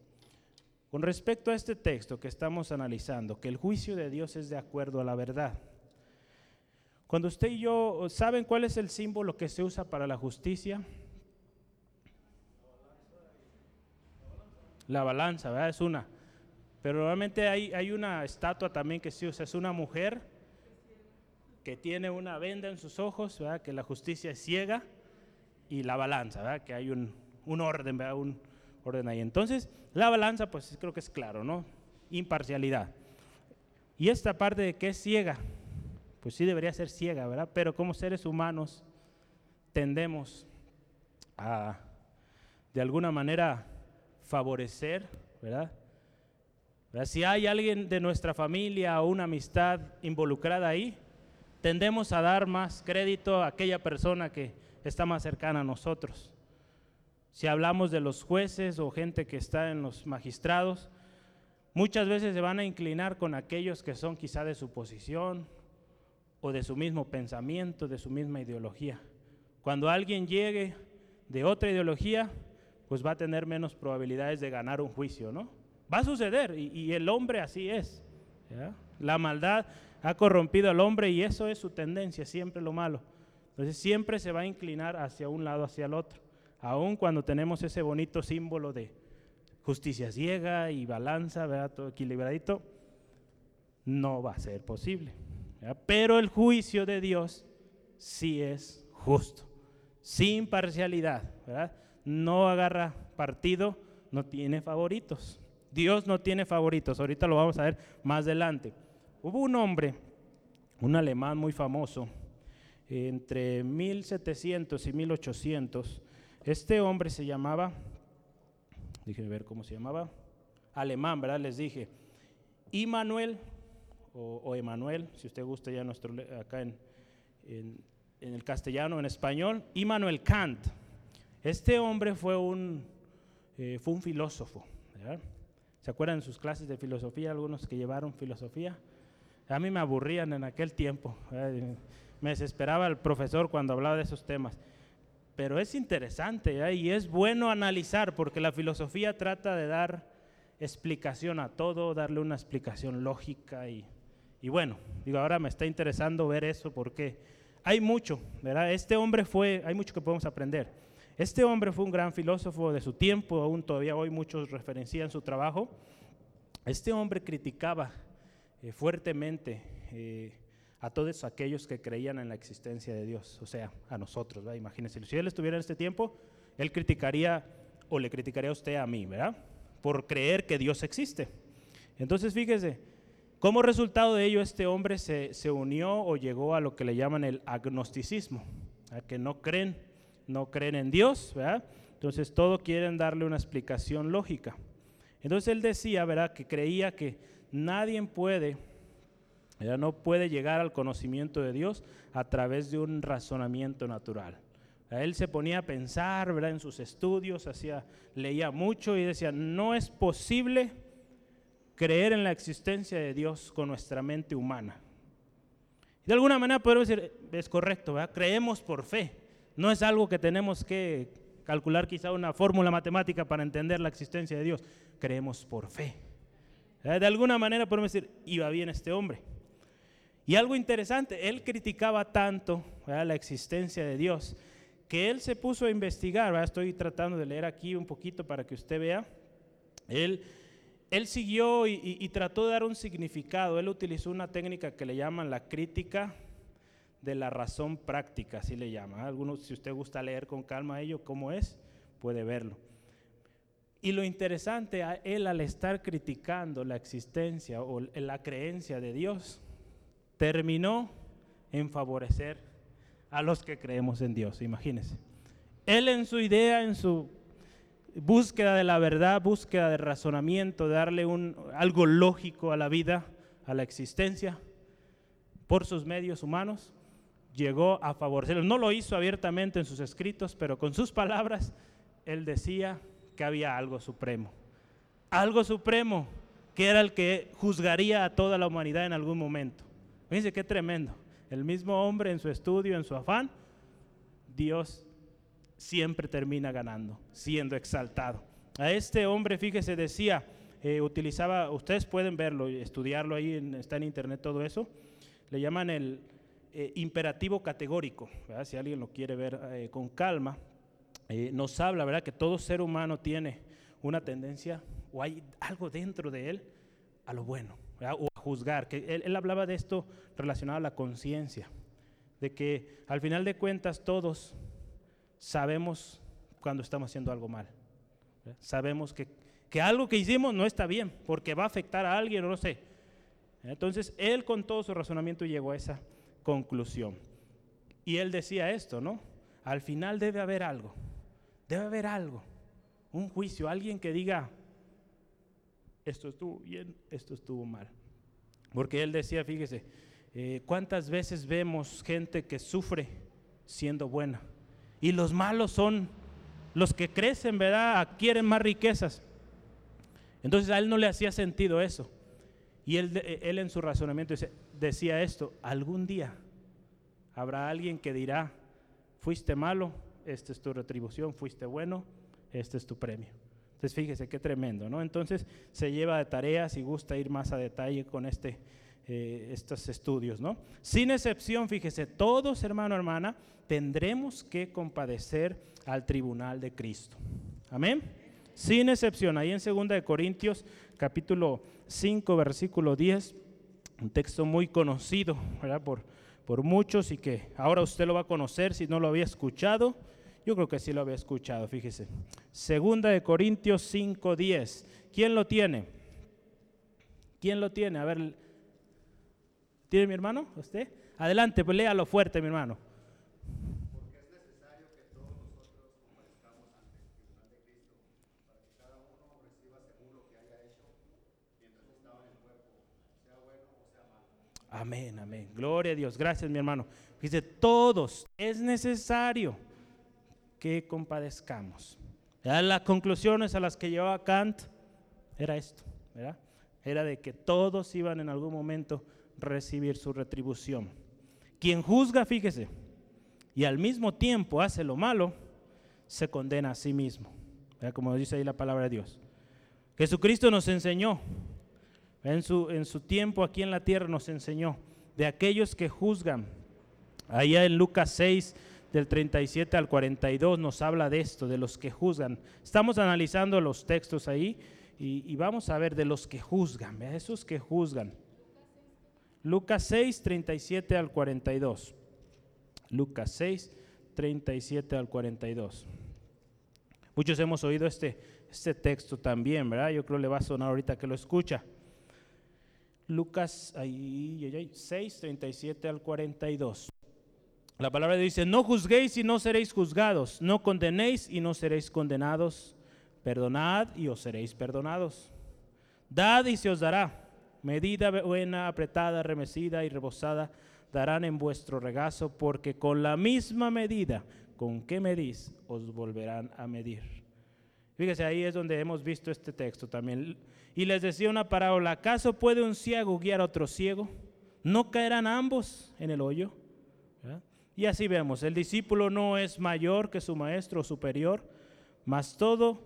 con respecto a este texto que estamos analizando, que el juicio de Dios es de acuerdo a la verdad. Cuando usted y yo, ¿saben cuál es el símbolo que se usa para la justicia? La balanza, ¿verdad? Es una. Pero realmente hay, hay una estatua también que se usa, es una mujer que tiene una venda en sus ojos, ¿verdad? que la justicia es ciega, y la balanza, ¿verdad? que hay un, un orden, ¿verdad? un orden ahí. Entonces, la balanza, pues creo que es claro, ¿no? Imparcialidad. Y esta parte de que es ciega, pues sí debería ser ciega, ¿verdad? Pero como seres humanos tendemos a, de alguna manera, favorecer, ¿verdad? Si hay alguien de nuestra familia o una amistad involucrada ahí, tendemos a dar más crédito a aquella persona que está más cercana a nosotros. Si hablamos de los jueces o gente que está en los magistrados, muchas veces se van a inclinar con aquellos que son quizá de su posición o de su mismo pensamiento, de su misma ideología. Cuando alguien llegue de otra ideología, pues va a tener menos probabilidades de ganar un juicio, ¿no? Va a suceder y, el hombre así es. La maldad ha corrompido al hombre y eso es su tendencia, siempre lo malo. Entonces siempre se va a inclinar hacia un lado, hacia el otro. Aun cuando tenemos ese bonito símbolo de justicia ciega y balanza, ¿verdad? todo equilibradito, no va a ser posible. Pero el juicio de Dios sí es justo, sin parcialidad, no agarra partido, no tiene favoritos. Dios no tiene favoritos, ahorita lo vamos a ver más adelante. Hubo un hombre, un alemán muy famoso, entre 1700 y 1800. Este hombre se llamaba, déjenme ver cómo se llamaba, alemán, ¿verdad? Les dije, Immanuel o, Emanuel, si usted gusta ya nuestro, acá en, en, el castellano, en español, Immanuel Kant. Este hombre fue un, eh, fue un filósofo. ¿Se acuerdan de sus clases de filosofía, algunos que llevaron filosofía? A mí me aburrían en aquel tiempo me desesperaba el profesor cuando hablaba de esos temas. Pero es interesante y es bueno analizar porque la filosofía trata de dar explicación a todo, darle una explicación lógica y, y bueno, digo, ahora me está interesando ver eso porque hay mucho, ¿verdad? Este hombre fue, hay mucho que podemos aprender. Este hombre fue un gran filósofo de su tiempo, aún todavía hoy muchos referencian su trabajo. Este hombre criticaba eh, fuertemente eh, a todos aquellos que creían en la existencia de Dios, o sea, a nosotros, ¿verdad? Imagínense, si él estuviera en este tiempo, él criticaría o le criticaría a usted a mí, ¿verdad? Por creer que Dios existe. Entonces, fíjese, como resultado de ello, este hombre se, se unió o llegó a lo que le llaman el agnosticismo, a que no creen, no creen en Dios, ¿verdad? Entonces, todo quieren darle una explicación lógica. Entonces, él decía, ¿verdad?, que creía que nadie puede no puede llegar al conocimiento de Dios a través de un razonamiento natural. Él se ponía a pensar ¿verdad? en sus estudios, hacía, leía mucho y decía, no es posible creer en la existencia de Dios con nuestra mente humana. De alguna manera podemos decir, es correcto, creemos por fe. No es algo que tenemos que calcular quizá una fórmula matemática para entender la existencia de Dios. Creemos por fe. De alguna manera podemos decir, iba bien este hombre. Y algo interesante, él criticaba tanto la existencia de Dios que él se puso a investigar, estoy tratando de leer aquí un poquito para que usted vea, él, él siguió y, trató de dar un significado, él utilizó una técnica que le llaman la crítica de la razón práctica, así le llama. Algunos, si usted gusta leer con calma ello, cómo es, puede verlo. Y lo interesante, él al estar criticando la existencia o la creencia de Dios, terminó en favorecer a los que creemos en Dios, imagínense. Él en su idea, en su búsqueda de la verdad, búsqueda de razonamiento, darle algo lógico a la vida, a la existencia, por sus medios humanos, llegó a favorecerlos. No lo hizo abiertamente en sus escritos, pero con sus palabras, él decía que había algo supremo. Algo supremo que era el que juzgaría a toda la humanidad en algún momento. Fíjense qué tremendo. El mismo hombre en su estudio, en su afán, Dios siempre termina ganando, siendo exaltado. A este hombre, fíjese, decía, eh, utilizaba, ustedes pueden verlo, estudiarlo ahí, está en internet todo eso, le llaman el eh, imperativo categórico, si alguien lo quiere ver eh, con calma, nos habla, ¿verdad? Que todo ser humano tiene una tendencia o hay algo dentro de él a lo bueno, a juzgar, que él, hablaba de esto relacionado a la conciencia, de que al final de cuentas todos sabemos cuando estamos haciendo algo mal. Sabemos que, que, algo que hicimos no está bien, porque va a afectar a alguien, no sé. Entonces, él con todo su razonamiento llegó a esa conclusión. Y él decía esto, ¿no? Al final debe haber algo, debe haber algo, un juicio, alguien que diga, esto estuvo bien, esto estuvo mal. Porque él decía, fíjese, eh, ¿cuántas veces vemos gente que sufre siendo buena? Y los malos son los que crecen, ¿verdad? Adquieren más riquezas. Entonces a él no le hacía sentido eso. Y él, él en su razonamiento decía esto, algún día habrá alguien que dirá, fuiste malo, esta es tu retribución, fuiste bueno, este es tu premio. Entonces fíjese qué tremendo, ¿no? Entonces se lleva de tareas y gusta ir más a detalle con este, eh, estos estudios, ¿no? Sin excepción, fíjese, todos hermano, hermana, tendremos que compadecer al tribunal de Cristo. Amén. Sin excepción, ahí en 2 de Corintios capítulo 5 versículo 10, un texto muy conocido, ¿verdad? Por, por muchos y que ahora usted lo va a conocer si no lo había escuchado. Yo creo que sí lo había escuchado, fíjese. Segunda de Corintios 5, 10. ¿Quién lo tiene? ¿Quién lo tiene? A ver, ¿tiene mi hermano? ¿Usted? Adelante, pues léalo fuerte, mi hermano. Amén, amén. Gloria a Dios. Gracias, mi hermano. Dice, todos es necesario que compadezcamos. Las conclusiones a las que llevaba Kant era esto, ¿verdad? Era de que todos iban en algún momento recibir su retribución. Quien juzga, fíjese, y al mismo tiempo hace lo malo, se condena a sí mismo. Como dice ahí la palabra de Dios. Jesucristo nos enseñó en su, en su tiempo aquí en la tierra nos enseñó de aquellos que juzgan. Allá en Lucas 6, del 37 al 42 nos habla de esto, de los que juzgan. Estamos analizando los textos ahí y, vamos a ver de los que juzgan, de esos que juzgan. Lucas 6, 37 al 42. Lucas 6, 37 al 42. Muchos hemos oído este, este texto también, ¿verdad? Yo creo que le va a sonar ahorita que lo escucha. Lucas ahí, 6, 37 al 42. La palabra dice, no juzguéis y no seréis juzgados, no condenéis y no seréis condenados, perdonad y os seréis perdonados. Dad y se os dará, medida buena, apretada, remecida y rebosada, darán en vuestro regazo, porque con la misma medida con que medís, os volverán a medir. Fíjese, ahí es donde hemos visto este texto también. Y les decía una parábola, ¿acaso puede un ciego guiar a otro ciego? ¿No caerán ambos en el hoyo? Y así vemos, el discípulo no es mayor que su maestro o superior, mas todo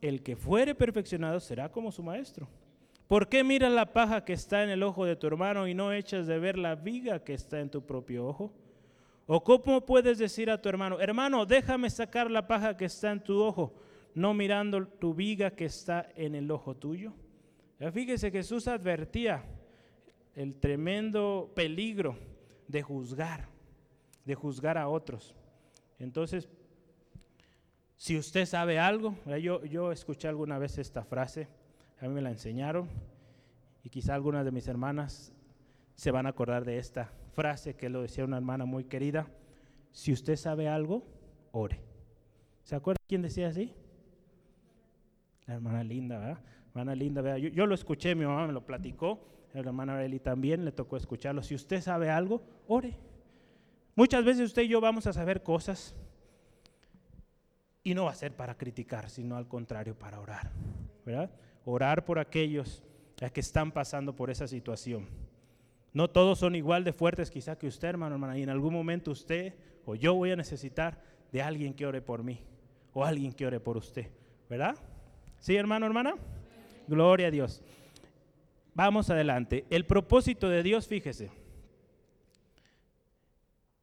el que fuere perfeccionado será como su maestro. ¿Por qué miras la paja que está en el ojo de tu hermano y no echas de ver la viga que está en tu propio ojo? ¿O cómo puedes decir a tu hermano, hermano, déjame sacar la paja que está en tu ojo, no mirando tu viga que está en el ojo tuyo? fíjese, Jesús advertía el tremendo peligro de juzgar, de juzgar a otros. Entonces, si usted sabe algo, yo, yo escuché alguna vez esta frase, a mí me la enseñaron, y quizá algunas de mis hermanas se van a acordar de esta frase que lo decía una hermana muy querida. Si usted sabe algo, ore. ¿Se acuerda quién decía así? La hermana linda, ¿verdad? hermana linda, yo, yo, lo escuché, mi mamá me lo platicó, la hermana Eli también le tocó escucharlo. Si usted sabe algo, ore. Muchas veces usted y yo vamos a saber cosas y no va a ser para criticar, sino al contrario, para orar. ¿verdad? Orar por aquellos que están pasando por esa situación. No todos son igual de fuertes quizá que usted, hermano, hermana, y en algún momento usted o yo voy a necesitar de alguien que ore por mí o alguien que ore por usted, ¿verdad? ¿Sí, hermano, hermana? Gloria a Dios. Vamos adelante. El propósito de Dios, fíjese,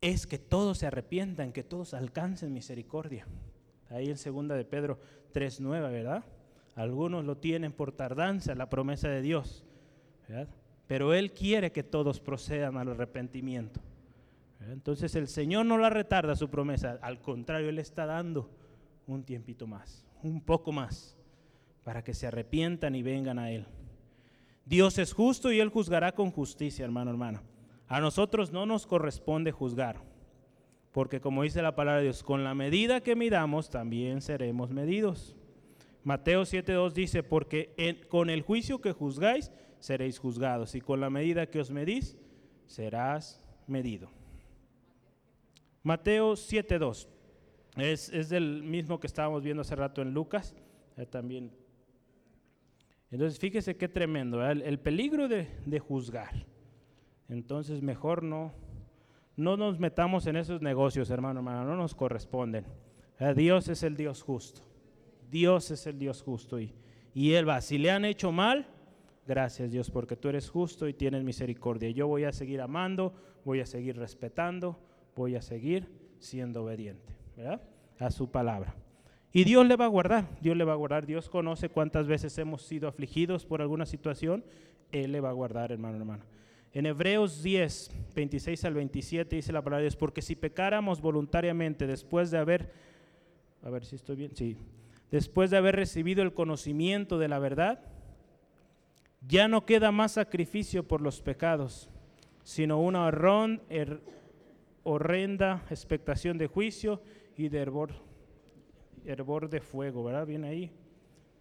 es que todos se arrepientan, que todos alcancen misericordia. Ahí en segunda de Pedro 3.9, ¿verdad? Algunos lo tienen por tardanza, la promesa de Dios, ¿verdad? Pero Él quiere que todos procedan al arrepentimiento. Entonces el Señor no la retarda su promesa, al contrario, Él está dando un tiempito más, un poco más, para que se arrepientan y vengan a Él. Dios es justo y Él juzgará con justicia, hermano, hermana. A nosotros no nos corresponde juzgar, porque como dice la palabra de Dios, con la medida que midamos también seremos medidos. Mateo 7.2 dice, porque con el juicio que juzgáis seréis juzgados, y con la medida que os medís serás medido. Mateo 7.2 es, es del mismo que estábamos viendo hace rato en Lucas, eh, también. Entonces fíjese qué tremendo, el, peligro de, juzgar. Entonces mejor no, no nos metamos en esos negocios, hermano, hermano, no nos corresponden. Eh, Dios es el Dios justo. Dios es el Dios justo y, y Él va. Si le han hecho mal, gracias Dios, porque tú eres justo y tienes misericordia. Yo voy a seguir amando, voy a seguir respetando, voy a seguir siendo obediente, ¿verdad? A su palabra. Y Dios le va a guardar, Dios le va a guardar. Dios conoce cuántas veces hemos sido afligidos por alguna situación. Él le va a guardar, hermano, hermano. En Hebreos 10, 26 al 27 dice la palabra de Dios, porque si pecáramos voluntariamente después de haber, a ver si estoy bien, sí, después de haber recibido el conocimiento de la verdad, ya no queda más sacrificio por los pecados, sino una horrón, horrenda expectación de juicio y de hervor, hervor de fuego, ¿verdad? Viene ahí.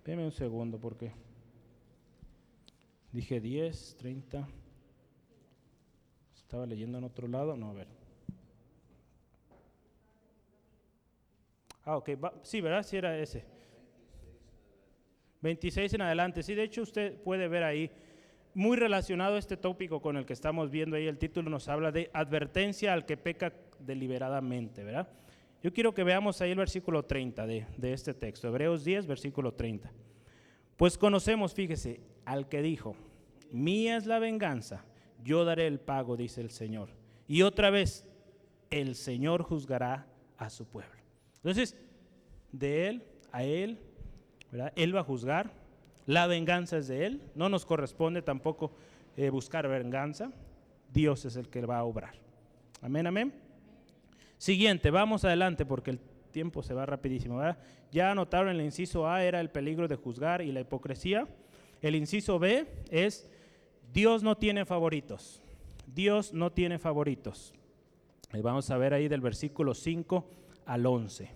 Deme un segundo porque dije 10, 30. Estaba leyendo en otro lado, no, a ver. Ah, ok, sí, ¿verdad? Sí era ese. 26 en adelante. Sí, de hecho usted puede ver ahí muy relacionado este tópico con el que estamos viendo ahí, el título nos habla de advertencia al que peca deliberadamente, ¿verdad? Yo quiero que veamos ahí el versículo 30 de, de este texto, Hebreos 10, versículo 30. Pues conocemos, fíjese, al que dijo, mía es la venganza, yo daré el pago, dice el Señor. Y otra vez, el Señor juzgará a su pueblo. Entonces, de él a él, ¿verdad? Él va a juzgar, la venganza es de Él, no nos corresponde tampoco eh, buscar venganza, Dios es el que va a obrar. Amén, amén. Siguiente, vamos adelante porque el tiempo se va rapidísimo. Ya anotaron el inciso A era el peligro de juzgar y la hipocresía. El inciso B es Dios no tiene favoritos. Dios no tiene favoritos. vamos a ver ahí del versículo 5 al 11.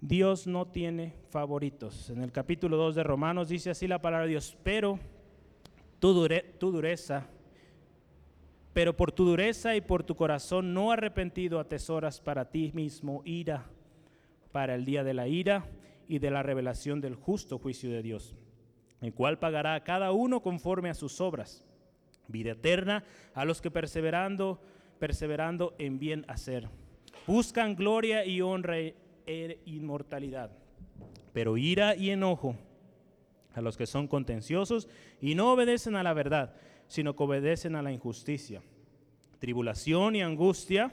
Dios no tiene favoritos. En el capítulo 2 de Romanos dice así la palabra de Dios, pero tu, dureza, pero por tu dureza y por tu corazón no arrepentido atesoras para ti mismo ira, para el día de la ira y de la revelación del justo juicio de Dios, el cual pagará a cada uno conforme a sus obras. Vida eterna a los que perseverando, perseverando en bien hacer, buscan gloria y honra e inmortalidad. Pero ira y enojo a los que son contenciosos y no obedecen a la verdad, sino que obedecen a la injusticia. Tribulación y angustia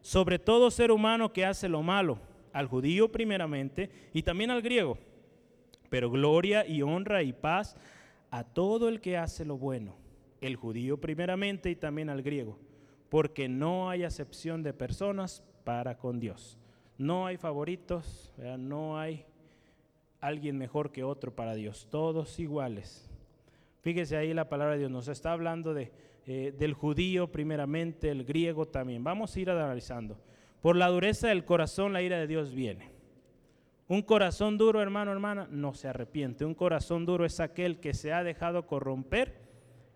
sobre todo ser humano que hace lo malo, al judío primeramente y también al griego. Pero gloria y honra y paz a todo el que hace lo bueno, el judío primeramente y también al griego, porque no hay acepción de personas para con Dios. No hay favoritos, no hay alguien mejor que otro para Dios, todos iguales. Fíjese ahí la palabra de Dios, nos está hablando de, eh, del judío primeramente, el griego también. Vamos a ir analizando. Por la dureza del corazón la ira de Dios viene. Un corazón duro, hermano, hermana, no se arrepiente. Un corazón duro es aquel que se ha dejado corromper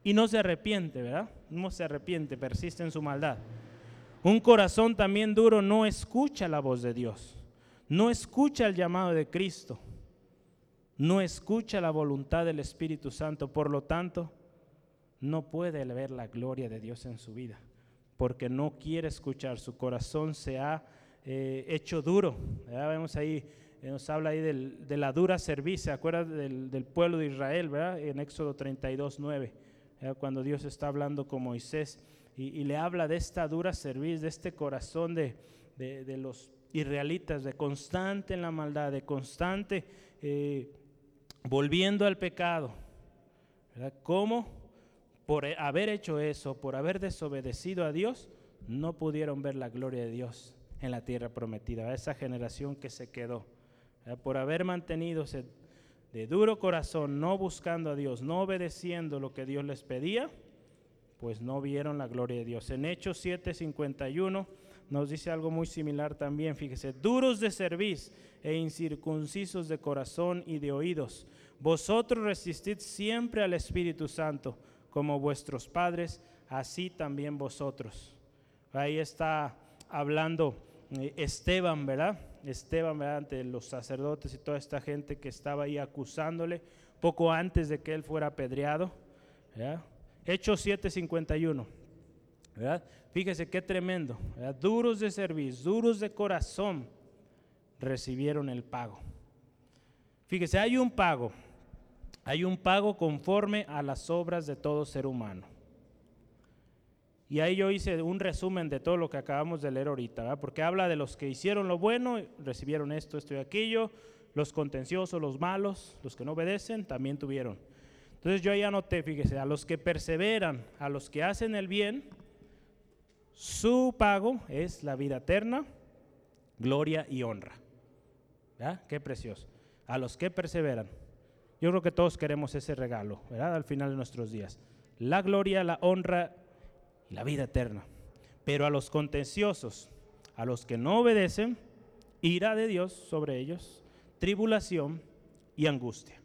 y no se arrepiente, ¿verdad? No se arrepiente, persiste en su maldad. Un corazón también duro no escucha la voz de Dios, no escucha el llamado de Cristo. no escucha la voluntad del Espíritu Santo, por lo tanto, no puede ver la gloria de Dios en su vida, porque no quiere escuchar, su corazón se ha eh, hecho duro. Ya vemos ahí, nos habla ahí de la dura servicio, ¿se acuerdan del, pueblo de Israel, ¿verdad? En Éxodo 32, 9, cuando Dios está hablando con Moisés y, le habla de esta dura servicio, de este corazón de, de, los israelitas, de constante en la maldad, de constante eh, volviendo al pecado. ¿verdad? ¿Cómo? por haber hecho eso, por haber desobedecido a Dios, no pudieron ver la gloria de Dios en la tierra prometida, esa generación que se quedó, por haber mantenido de duro corazón, no buscando a Dios, no obedeciendo lo que Dios les pedía, pues no vieron la gloria de Dios. En Hechos 7:51 nos dice algo muy similar también, fíjese, duros de cerviz e incircuncisos de corazón y de oídos, vosotros resistid siempre al Espíritu Santo como vuestros padres, así también vosotros. Ahí está hablando eh, Esteban, ¿verdad? Esteban. Ante los sacerdotes y toda esta gente que estaba ahí acusándole poco antes de que él fuera apedreado. ¿verdad? Hechos 7:51. ¿verdad? Fíjese qué tremendo. Duros de servicio, duros de corazón, recibieron el pago. Fíjese, hay un pago. Hay un pago conforme a las obras de todo ser humano. Y ahí yo hice un resumen de todo lo que acabamos de leer ahorita, porque habla de los que hicieron lo bueno, recibieron esto, esto y aquello, los contenciosos, los malos, los que no obedecen, también tuvieron. Entonces yo ahí anoté, fíjese, a los que perseveran, a los que hacen el bien, su pago es la vida eterna, gloria y honra. ¿Ya? Qué precioso. A los que perseveran. Yo creo que todos queremos ese regalo, ¿verdad? Al final de nuestros días. La gloria, la honra y la vida eterna. Pero a los contenciosos, a los que no obedecen, ira de Dios sobre ellos, tribulación y angustia.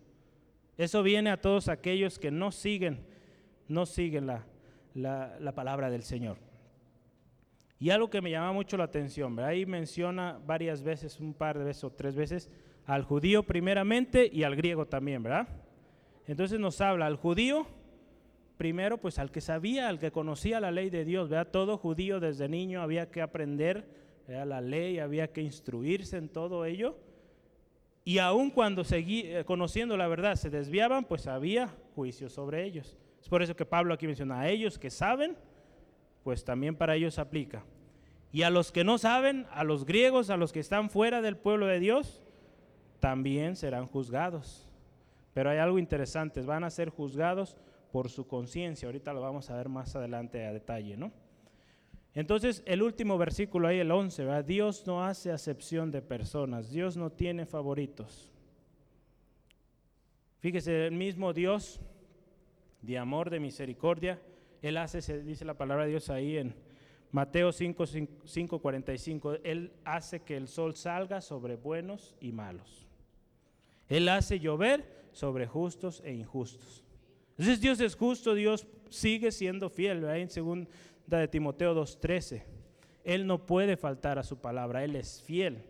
Eso viene a todos aquellos que no siguen, no siguen la, la, palabra del Señor. Y algo que me llama mucho la atención, ¿verdad? ahí menciona varias veces, un par de veces o tres veces, al judío primeramente y al griego también, ¿verdad? Entonces nos habla al judío, primero pues al que sabía, al que conocía la ley de Dios, ¿verdad? Todo judío desde niño había que aprender la ley, había que instruirse en todo ello. Y aun cuando seguía, eh, conociendo la verdad se desviaban, pues había juicio sobre ellos. Es por eso que Pablo aquí menciona a ellos que saben, pues también para ellos aplica. Y a los que no saben, a los griegos, a los que están fuera del pueblo de Dios, también serán juzgados. Pero hay algo interesante, van a ser juzgados por su conciencia. Ahorita lo vamos a ver más adelante a detalle, ¿no? Entonces, el último versículo ahí, el 11, Dios no hace acepción de personas, Dios no tiene favoritos. Fíjese, el mismo Dios de amor, de misericordia, Él hace, se dice la palabra de Dios ahí en Mateo 5, 5, 45, Él hace que el sol salga sobre buenos y malos. Él hace llover sobre justos e injustos. Entonces Dios es justo, Dios sigue siendo fiel. En segunda de Timoteo 2.13, Él no puede faltar a su palabra, Él es fiel.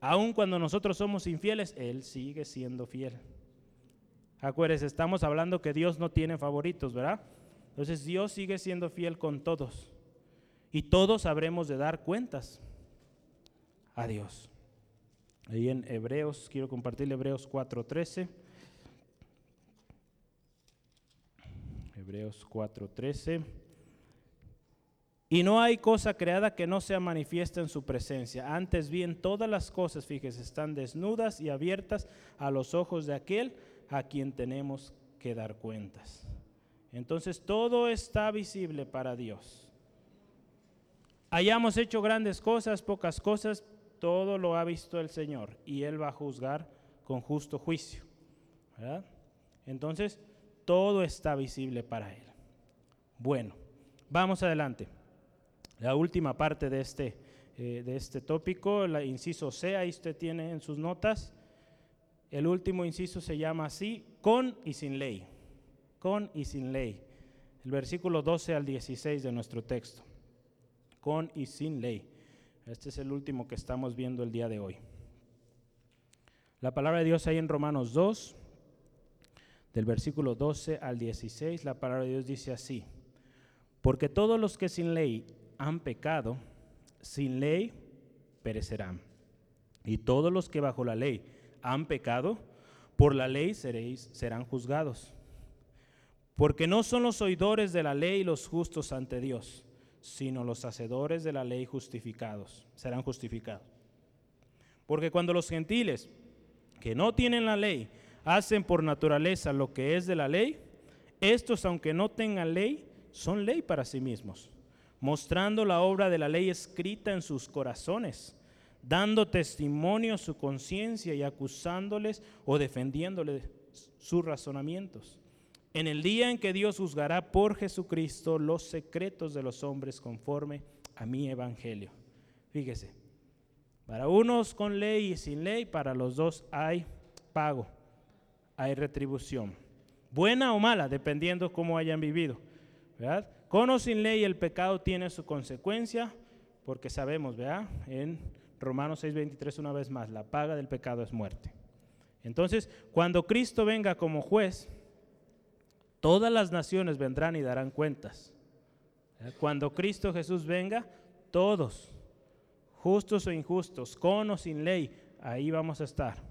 Aun cuando nosotros somos infieles, Él sigue siendo fiel. Acuérdense, estamos hablando que Dios no tiene favoritos, ¿verdad? Entonces Dios sigue siendo fiel con todos. Y todos habremos de dar cuentas a Dios. Ahí en Hebreos, quiero compartir Hebreos 4.13. Hebreos 4.13. Y no hay cosa creada que no sea manifiesta en su presencia. Antes bien, todas las cosas, fíjese, están desnudas y abiertas a los ojos de aquel a quien tenemos que dar cuentas. Entonces todo está visible para Dios. Hayamos hecho grandes cosas, pocas cosas, todo lo ha visto el Señor y Él va a juzgar con justo juicio. Entonces, todo está visible para Él. Bueno, vamos adelante. La última parte de este, eh, de este tópico, la inciso C, ahí usted tiene en sus notas. El último inciso se llama así, con y sin ley. Con y sin ley. El versículo 12 al 16 de nuestro texto. Con y sin ley. Este es el último que estamos viendo el día de hoy. La palabra de Dios ahí en Romanos 2, del versículo 12 al 16, la palabra de Dios dice así, porque todos los que sin ley han pecado, sin ley perecerán. Y todos los que bajo la ley han pecado, por la ley seréis, serán juzgados. Porque no son los oidores de la ley los justos ante Dios, sino los hacedores de la ley justificados, serán justificados. Porque cuando los gentiles que no tienen la ley hacen por naturaleza lo que es de la ley, estos, aunque no tengan ley, son ley para sí mismos, mostrando la obra de la ley escrita en sus corazones, dando testimonio a su conciencia y acusándoles o defendiéndoles sus razonamientos. En el día en que Dios juzgará por Jesucristo los secretos de los hombres conforme a mi evangelio. Fíjese, para unos con ley y sin ley, para los dos hay pago hay retribución. Buena o mala, dependiendo cómo hayan vivido. ¿verdad? Con o sin ley el pecado tiene su consecuencia, porque sabemos, ¿verdad? En Romanos 6:23 una vez más, la paga del pecado es muerte. Entonces, cuando Cristo venga como juez, todas las naciones vendrán y darán cuentas. Cuando Cristo Jesús venga, todos, justos o injustos, con o sin ley, ahí vamos a estar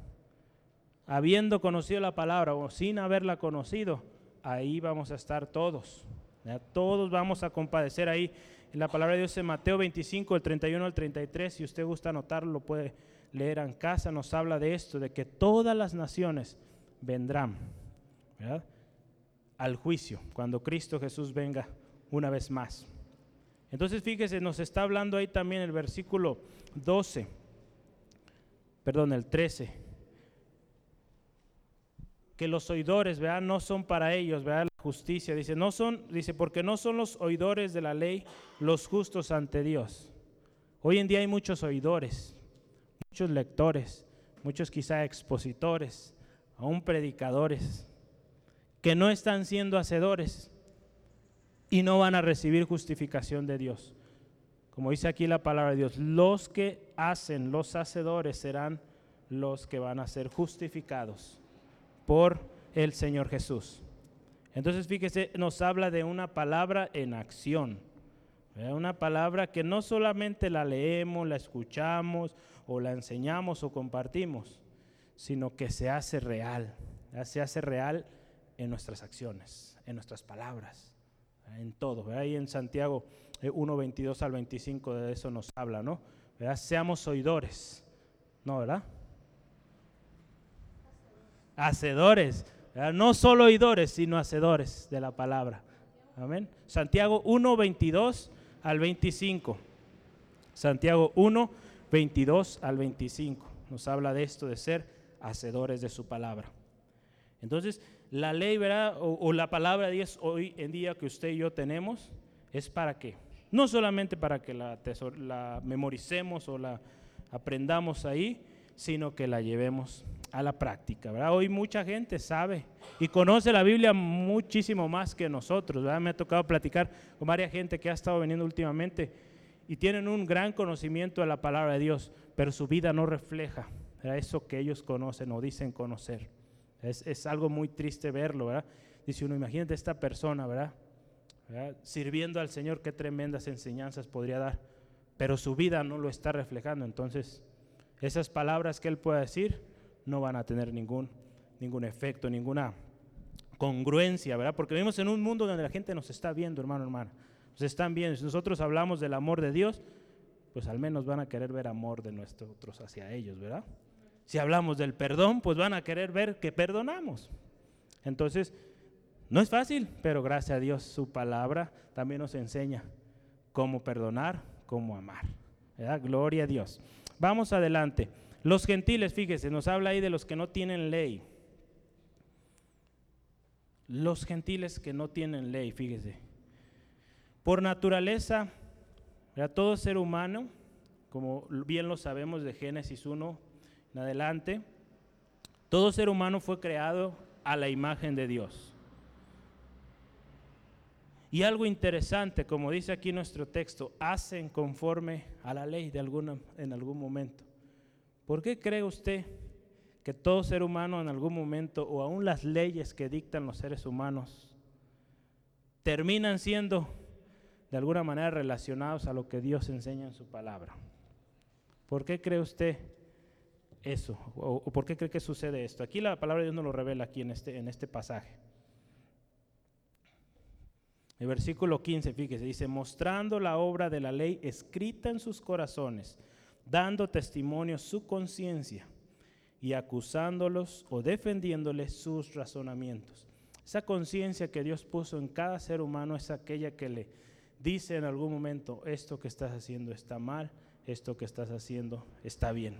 habiendo conocido la palabra o sin haberla conocido, ahí vamos a estar todos. Todos vamos a compadecer ahí. La palabra de Dios en Mateo 25, el 31 al 33, si usted gusta anotarlo, lo puede leer en casa, nos habla de esto, de que todas las naciones vendrán al juicio, cuando Cristo Jesús venga una vez más. Entonces fíjese, nos está hablando ahí también el versículo 12, perdón, el 13 que los oidores, ¿verdad? No son para ellos, ¿verdad? La justicia, dice, no son, dice, porque no son los oidores de la ley los justos ante Dios. Hoy en día hay muchos oidores, muchos lectores, muchos quizá expositores, aún predicadores, que no están siendo hacedores y no van a recibir justificación de Dios. Como dice aquí la palabra de Dios, los que hacen, los hacedores serán los que van a ser justificados por el Señor Jesús. Entonces, fíjese, nos habla de una palabra en acción. Una palabra que no solamente la leemos, la escuchamos o la enseñamos o compartimos, sino que se hace real. Se hace real en nuestras acciones, en nuestras palabras, en todo. Ahí en Santiago 1, eh, 22 al 25 de eso nos habla, ¿no? Seamos oidores, ¿no, verdad? Hacedores, no solo oidores, sino hacedores de la palabra. Amén. Santiago 1, 22 al 25. Santiago 1, 22 al 25. Nos habla de esto, de ser hacedores de su palabra. Entonces, la ley, ¿verdad? O, la palabra de Dios hoy en día que usted y yo tenemos, es para qué? No solamente para que la, la memoricemos o la aprendamos ahí, sino que la llevemos a la práctica. ¿verdad? Hoy mucha gente sabe y conoce la Biblia muchísimo más que nosotros. ¿verdad? Me ha tocado platicar con varias gente que ha estado viniendo últimamente y tienen un gran conocimiento de la palabra de Dios, pero su vida no refleja eso que ellos conocen o dicen conocer. Es, es, algo muy triste verlo, ¿verdad? Dice uno, imagínate esta persona, ¿verdad? ¿verdad? Sirviendo al Señor, qué tremendas enseñanzas podría dar, pero su vida no lo está reflejando. Entonces, esas palabras que él pueda decir no van a tener ningún, ningún efecto, ninguna congruencia, ¿verdad? Porque vivimos en un mundo donde la gente nos está viendo, hermano, hermana. Nos están viendo. Si nosotros hablamos del amor de Dios, pues al menos van a querer ver amor de nosotros hacia ellos, ¿verdad? Si hablamos del perdón, pues van a querer ver que perdonamos. Entonces, no es fácil, pero gracias a Dios su palabra también nos enseña cómo perdonar, cómo amar. ¿verdad? Gloria a Dios. Vamos adelante. Los gentiles, fíjese, nos habla ahí de los que no tienen ley. Los gentiles que no tienen ley, fíjese. Por naturaleza, todo ser humano, como bien lo sabemos de Génesis 1 en adelante, todo ser humano fue creado a la imagen de Dios. Y algo interesante, como dice aquí nuestro texto, hacen conforme a la ley de alguna, en algún momento. ¿Por qué cree usted que todo ser humano en algún momento, o aún las leyes que dictan los seres humanos, terminan siendo de alguna manera relacionados a lo que Dios enseña en su palabra. ¿Por qué cree usted eso? ¿O, por qué cree que sucede esto? Aquí la palabra de Dios nos lo revela aquí en este, en este pasaje. El versículo 15, fíjese, dice, mostrando la obra de la ley escrita en sus corazones, dando testimonio su conciencia y acusándolos o defendiéndoles sus razonamientos. Esa conciencia que Dios puso en cada ser humano es aquella que le dice en algún momento, esto que estás haciendo está mal, esto que estás haciendo está bien.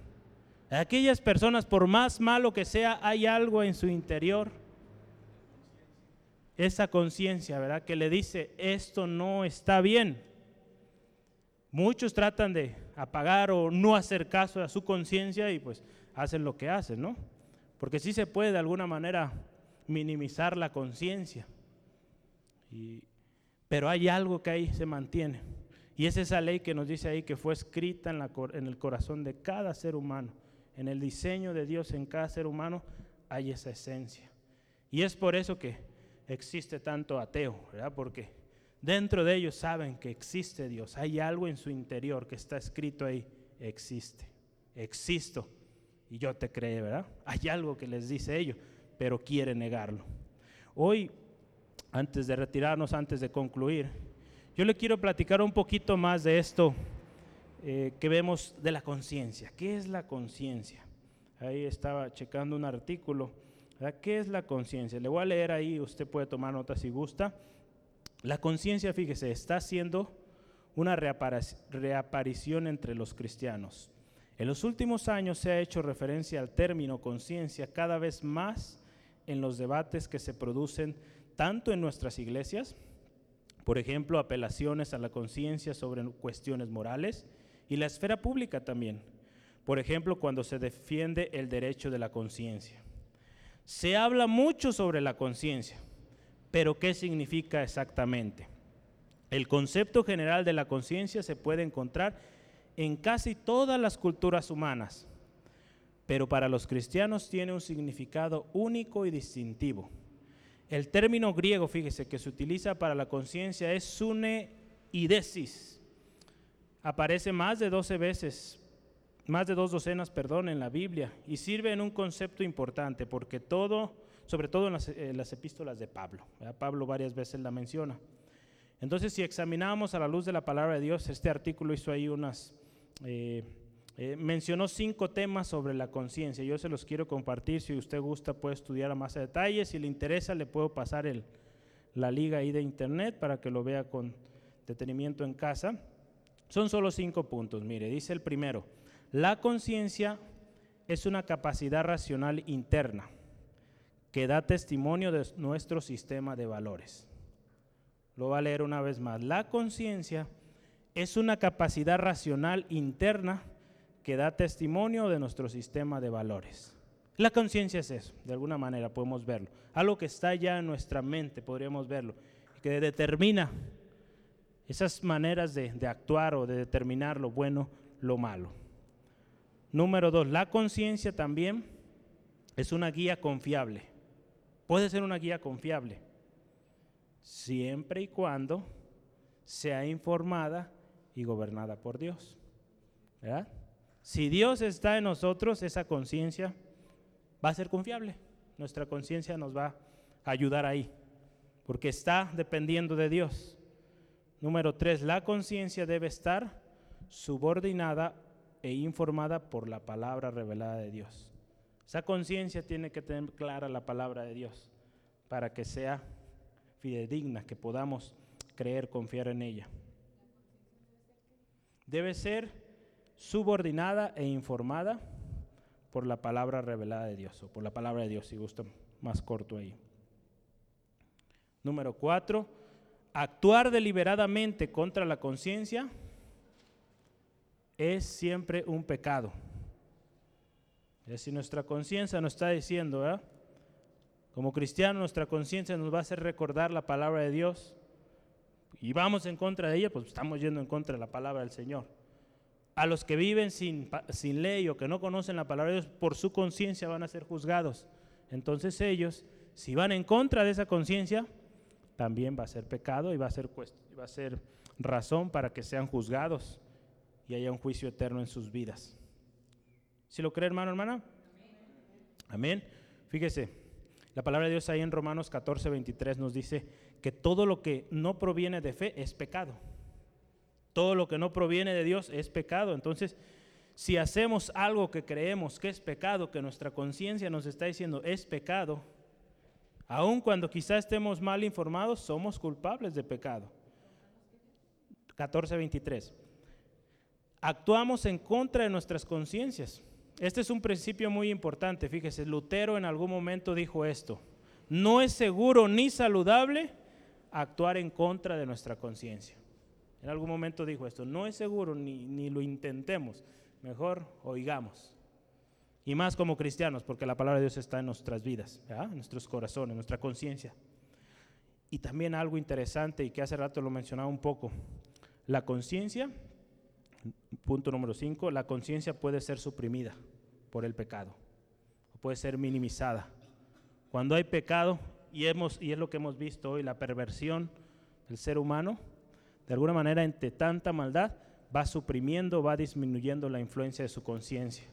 Aquellas personas, por más malo que sea, hay algo en su interior, esa conciencia, ¿verdad? Que le dice, esto no está bien. Muchos tratan de apagar o no hacer caso a su conciencia y pues hacen lo que hacen, ¿no? Porque sí se puede de alguna manera minimizar la conciencia. Pero hay algo que ahí se mantiene. Y es esa ley que nos dice ahí que fue escrita en, la, en el corazón de cada ser humano. En el diseño de Dios en cada ser humano hay esa esencia. Y es por eso que existe tanto ateo, ¿verdad? Porque dentro de ellos saben que existe Dios. Hay algo en su interior que está escrito ahí. Existe. Existo y yo te creo, ¿verdad? Hay algo que les dice ellos, pero quiere negarlo. Hoy, antes de retirarnos, antes de concluir, yo le quiero platicar un poquito más de esto eh, que vemos de la conciencia. ¿Qué es la conciencia? Ahí estaba checando un artículo. ¿Qué es la conciencia? Le voy a leer ahí, usted puede tomar nota si gusta. La conciencia, fíjese, está haciendo una reaparición entre los cristianos. En los últimos años se ha hecho referencia al término conciencia cada vez más en los debates que se producen tanto en nuestras iglesias, por ejemplo, apelaciones a la conciencia sobre cuestiones morales, y la esfera pública también, por ejemplo, cuando se defiende el derecho de la conciencia. Se habla mucho sobre la conciencia, pero ¿qué significa exactamente? El concepto general de la conciencia se puede encontrar en casi todas las culturas humanas, pero para los cristianos tiene un significado único y distintivo. El término griego, fíjese, que se utiliza para la conciencia es suneidesis. Aparece más de 12 veces, más de dos docenas, perdón, en la Biblia y sirve en un concepto importante porque todo, sobre todo en las, epístolas de Pablo, Pablo varias veces la menciona. Entonces, si examinamos a la luz de la palabra de Dios, este artículo hizo ahí unas eh, eh, mencionó cinco temas sobre la conciencia. Yo se los quiero compartir. Si usted gusta, puede estudiar a más detalle. Si le interesa, le puedo pasar el, la liga ahí de internet para que lo vea con detenimiento en casa. Son solo cinco puntos. Mire, dice el primero: la conciencia es una capacidad racional interna que da testimonio de nuestro sistema de valores. Lo va a leer una vez más. La conciencia es una capacidad racional interna que da testimonio de nuestro sistema de valores. La conciencia es eso, de alguna manera podemos verlo. Algo que está ya en nuestra mente, podríamos verlo, que determina esas maneras de, de actuar o de determinar lo bueno, lo malo. Número dos, la conciencia también es una guía confiable. Puede ser una guía confiable, siempre y cuando sea informada y gobernada por Dios. Si Dios está en nosotros, esa conciencia va a ser confiable. Nuestra conciencia nos va a ayudar ahí, porque está dependiendo de Dios. Número tres, la conciencia debe estar subordinada e informada por la palabra revelada de Dios. Esa conciencia tiene que tener clara la palabra de Dios para que sea fidedigna, que podamos creer, confiar en ella debe ser subordinada e informada por la palabra revelada de Dios, o por la palabra de Dios, si gusta más corto ahí. Número cuatro, actuar deliberadamente contra la conciencia es siempre un pecado. Es si nuestra conciencia nos está diciendo, ¿verdad? Como cristiano, nuestra conciencia nos va a hacer recordar la palabra de Dios, y vamos en contra de ella, pues estamos yendo en contra de la palabra del Señor. a los que viven sin, sin ley o que no conocen la palabra de Dios, por su conciencia van a ser juzgados. Entonces ellos, si van en contra de esa conciencia, también va a ser pecado y va a ser, va a ser razón para que sean juzgados y haya un juicio eterno en sus vidas. ¿Si lo cree, hermano, hermana? Amén. Fíjese, la palabra de Dios ahí en Romanos 14, 23 nos dice que todo lo que no proviene de fe es pecado. Todo lo que no proviene de Dios es pecado. Entonces, si hacemos algo que creemos que es pecado, que nuestra conciencia nos está diciendo es pecado, aun cuando quizá estemos mal informados, somos culpables de pecado. 14:23. Actuamos en contra de nuestras conciencias. Este es un principio muy importante. Fíjese, Lutero en algún momento dijo esto. No es seguro ni saludable actuar en contra de nuestra conciencia. En algún momento dijo esto. No es seguro ni, ni lo intentemos. Mejor oigamos. Y más como cristianos, porque la palabra de Dios está en nuestras vidas, en nuestros corazones, en nuestra conciencia. Y también algo interesante y que hace rato lo mencionaba un poco. La conciencia, punto número 5, la conciencia puede ser suprimida por el pecado, puede ser minimizada. Cuando hay pecado, y, hemos, y es lo que hemos visto hoy, la perversión del ser humano, de alguna manera, entre tanta maldad, va suprimiendo, va disminuyendo la influencia de su conciencia.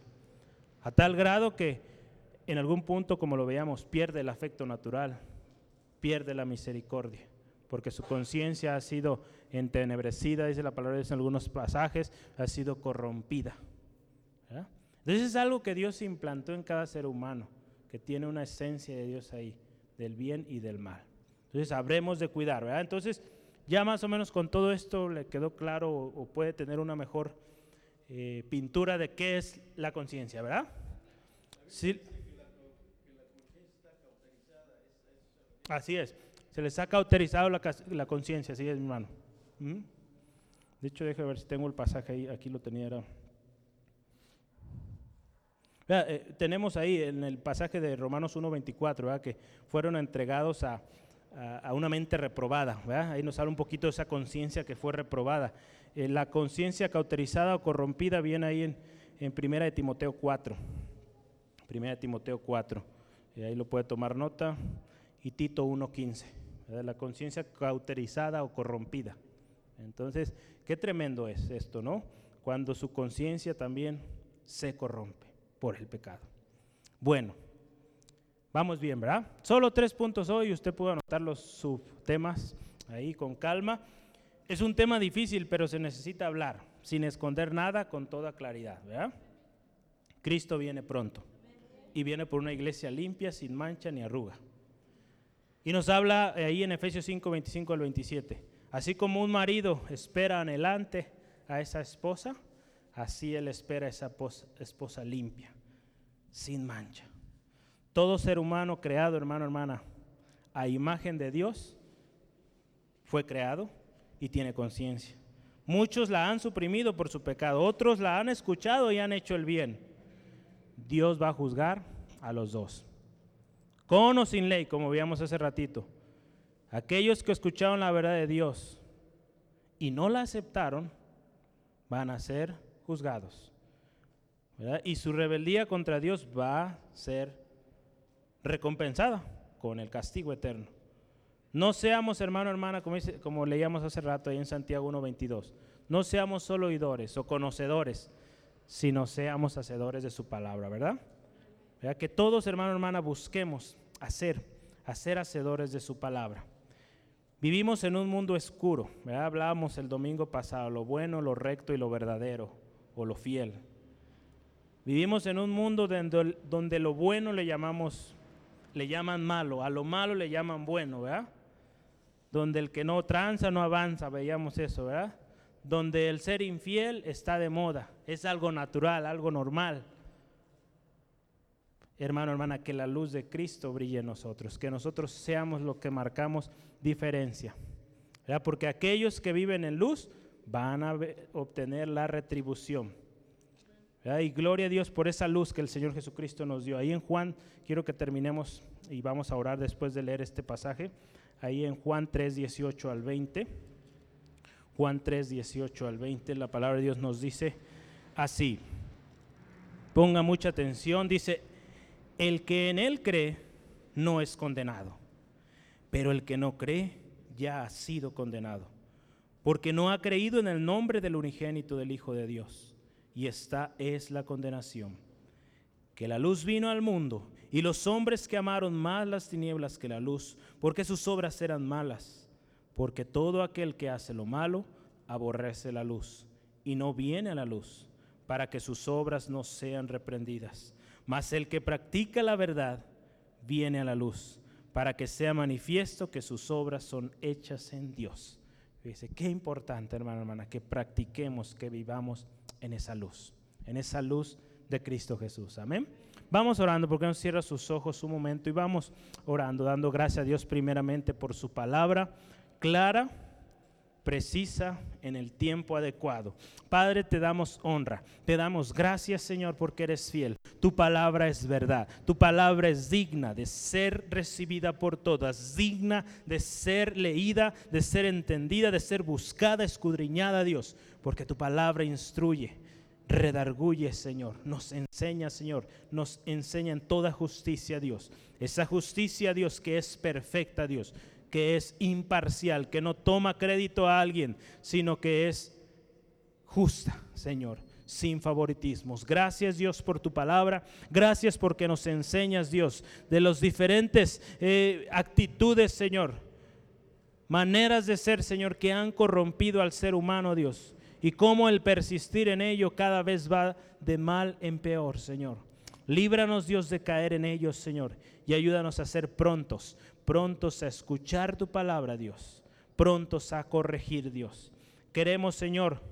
A tal grado que en algún punto, como lo veíamos, pierde el afecto natural, pierde la misericordia, porque su conciencia ha sido entenebrecida, dice la palabra en algunos pasajes, ha sido corrompida. Entonces es algo que Dios implantó en cada ser humano, que tiene una esencia de Dios ahí, del bien y del mal. Entonces habremos de cuidar, ¿verdad? Entonces ya más o menos con todo esto le quedó claro o, puede tener una mejor eh, pintura de qué es la conciencia, ¿verdad? Sí. Así es. Se les ha cauterizado la, conciencia, así es, mi hermano. ¿Mm? De hecho, déjame ver si tengo el pasaje ahí. Aquí lo tenía. Eh, tenemos ahí en el pasaje de Romanos 1.24, que fueron entregados a, a, una mente reprobada. Ahí nos habla un poquito de esa conciencia que fue reprobada. Eh, la conciencia cauterizada o corrompida viene ahí en, en Primera de Timoteo 4. Primera de Timoteo 4. Y ahí lo puede tomar nota. Y Tito 1.15. La conciencia cauterizada o corrompida. Entonces, qué tremendo es esto, ¿no? Cuando su conciencia también se corrompe por el pecado. Bueno, Vamos bien, ¿verdad? Solo tres puntos hoy, usted puede anotar los subtemas ahí con calma. Es un tema difícil, pero se necesita hablar, sin esconder nada, con toda claridad, ¿verdad? Cristo viene pronto y viene por una iglesia limpia, sin mancha ni arruga. Y nos habla ahí en Efesios 5, 25 al 27. Así como un marido espera anhelante a esa esposa, así él espera a esa esposa limpia, sin mancha. Todo ser humano creado, hermano, hermana, a imagen de Dios, fue creado y tiene conciencia. Muchos la han suprimido por su pecado, otros la han escuchado y han hecho el bien. Dios va a juzgar a los dos. Con o sin ley, como veíamos hace ratito. Aquellos que escucharon la verdad de Dios y no la aceptaron, van a ser juzgados. Y su rebeldía contra Dios va a ser recompensada con el castigo eterno. No seamos, hermano, hermana, como, como leíamos hace rato ahí en Santiago 1.22, no seamos solo oidores o conocedores, sino seamos hacedores de su palabra, ¿verdad? Que todos, hermano, hermana, busquemos hacer, hacer hacedores de su palabra. Vivimos en un mundo oscuro, ¿verdad? Hablábamos el domingo pasado, lo bueno, lo recto y lo verdadero, o lo fiel. Vivimos en un mundo donde, donde lo bueno le llamamos le llaman malo, a lo malo le llaman bueno, ¿verdad? Donde el que no tranza no avanza, veíamos eso, ¿verdad? Donde el ser infiel está de moda, es algo natural, algo normal. Hermano, hermana, que la luz de Cristo brille en nosotros, que nosotros seamos lo que marcamos diferencia. Porque aquellos que viven en luz van a obtener la retribución. Y gloria a Dios por esa luz que el Señor Jesucristo nos dio. Ahí en Juan, quiero que terminemos y vamos a orar después de leer este pasaje. Ahí en Juan 3, 18 al 20. Juan 3, 18 al 20, la palabra de Dios nos dice, así. Ponga mucha atención, dice, el que en él cree no es condenado, pero el que no cree ya ha sido condenado, porque no ha creído en el nombre del unigénito del Hijo de Dios. Y esta es la condenación, que la luz vino al mundo y los hombres que amaron más las tinieblas que la luz, porque sus obras eran malas, porque todo aquel que hace lo malo aborrece la luz y no viene a la luz, para que sus obras no sean reprendidas. Mas el que practica la verdad viene a la luz, para que sea manifiesto que sus obras son hechas en Dios. Dice, qué importante, hermano, hermana, que practiquemos, que vivamos en esa luz, en esa luz de Cristo Jesús. Amén. Vamos orando, porque no cierra sus ojos un momento y vamos orando, dando gracias a Dios primeramente por su palabra clara, precisa, en el tiempo adecuado. Padre, te damos honra, te damos gracias, Señor, porque eres fiel. Tu palabra es verdad, tu palabra es digna de ser recibida por todas, digna de ser leída, de ser entendida, de ser buscada, escudriñada, Dios, porque tu palabra instruye redarguye, Señor, nos enseña, Señor, nos enseña en toda justicia, Dios. Esa justicia, Dios, que es perfecta, Dios, que es imparcial, que no toma crédito a alguien, sino que es justa, Señor, sin favoritismos. Gracias, Dios, por tu palabra. Gracias porque nos enseñas, Dios, de las diferentes eh, actitudes, Señor, maneras de ser, Señor, que han corrompido al ser humano, Dios y cómo el persistir en ello cada vez va de mal en peor, Señor. Líbranos, Dios, de caer en ellos, Señor, y ayúdanos a ser prontos, prontos a escuchar tu palabra, Dios, prontos a corregir, Dios. Queremos, Señor,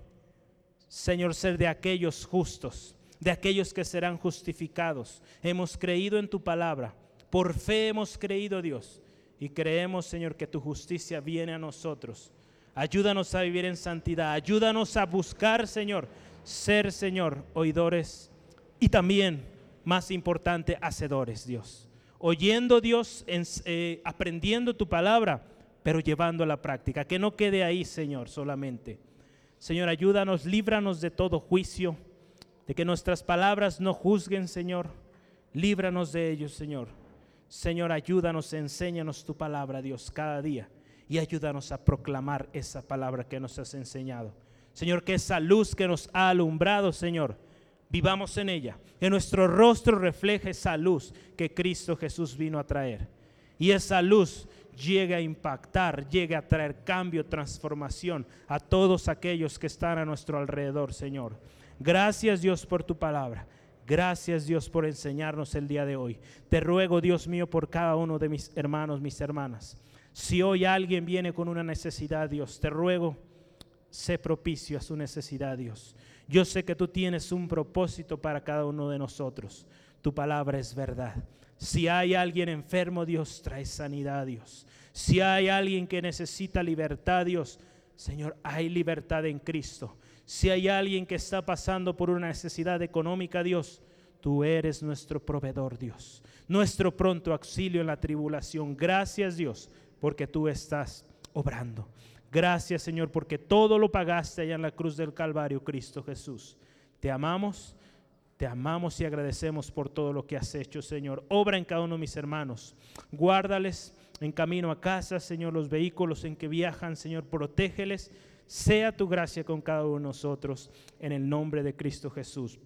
Señor, ser de aquellos justos, de aquellos que serán justificados. Hemos creído en tu palabra, por fe hemos creído, Dios, y creemos, Señor, que tu justicia viene a nosotros Ayúdanos a vivir en santidad. Ayúdanos a buscar, Señor, ser, Señor, oidores y también, más importante, hacedores, Dios. Oyendo, Dios, eh, aprendiendo tu palabra, pero llevando a la práctica. Que no quede ahí, Señor, solamente. Señor, ayúdanos, líbranos de todo juicio, de que nuestras palabras no juzguen, Señor. Líbranos de ellos, Señor. Señor, ayúdanos, enséñanos tu palabra, Dios, cada día y ayúdanos a proclamar esa palabra que nos has enseñado. Señor, que esa luz que nos ha alumbrado, Señor, vivamos en ella, que nuestro rostro refleje esa luz que Cristo Jesús vino a traer. Y esa luz llegue a impactar, llegue a traer cambio, transformación a todos aquellos que están a nuestro alrededor, Señor. Gracias Dios por tu palabra. Gracias Dios por enseñarnos el día de hoy. Te ruego Dios mío por cada uno de mis hermanos, mis hermanas. Si hoy alguien viene con una necesidad, Dios, te ruego, sé propicio a su necesidad, Dios. Yo sé que tú tienes un propósito para cada uno de nosotros. Tu palabra es verdad. Si hay alguien enfermo, Dios, trae sanidad, Dios. Si hay alguien que necesita libertad, Dios, Señor, hay libertad en Cristo. Si hay alguien que está pasando por una necesidad económica, Dios, tú eres nuestro proveedor, Dios. Nuestro pronto auxilio en la tribulación. Gracias, Dios porque tú estás obrando. Gracias Señor porque todo lo pagaste allá en la cruz del Calvario, Cristo Jesús. Te amamos, te amamos y agradecemos por todo lo que has hecho, Señor. Obra en cada uno de mis hermanos. Guárdales en camino a casa, Señor, los vehículos en que viajan, Señor, protégeles. Sea tu gracia con cada uno de nosotros en el nombre de Cristo Jesús.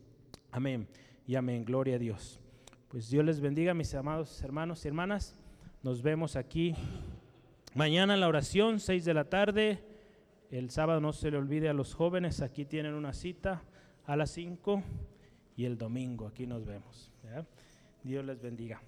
Amén y amén. Gloria a Dios. Pues Dios les bendiga, mis amados hermanos y hermanas. Nos vemos aquí Mañana la oración, 6 de la tarde. El sábado no se le olvide a los jóvenes, aquí tienen una cita a las 5 y el domingo aquí nos vemos. Dios les bendiga.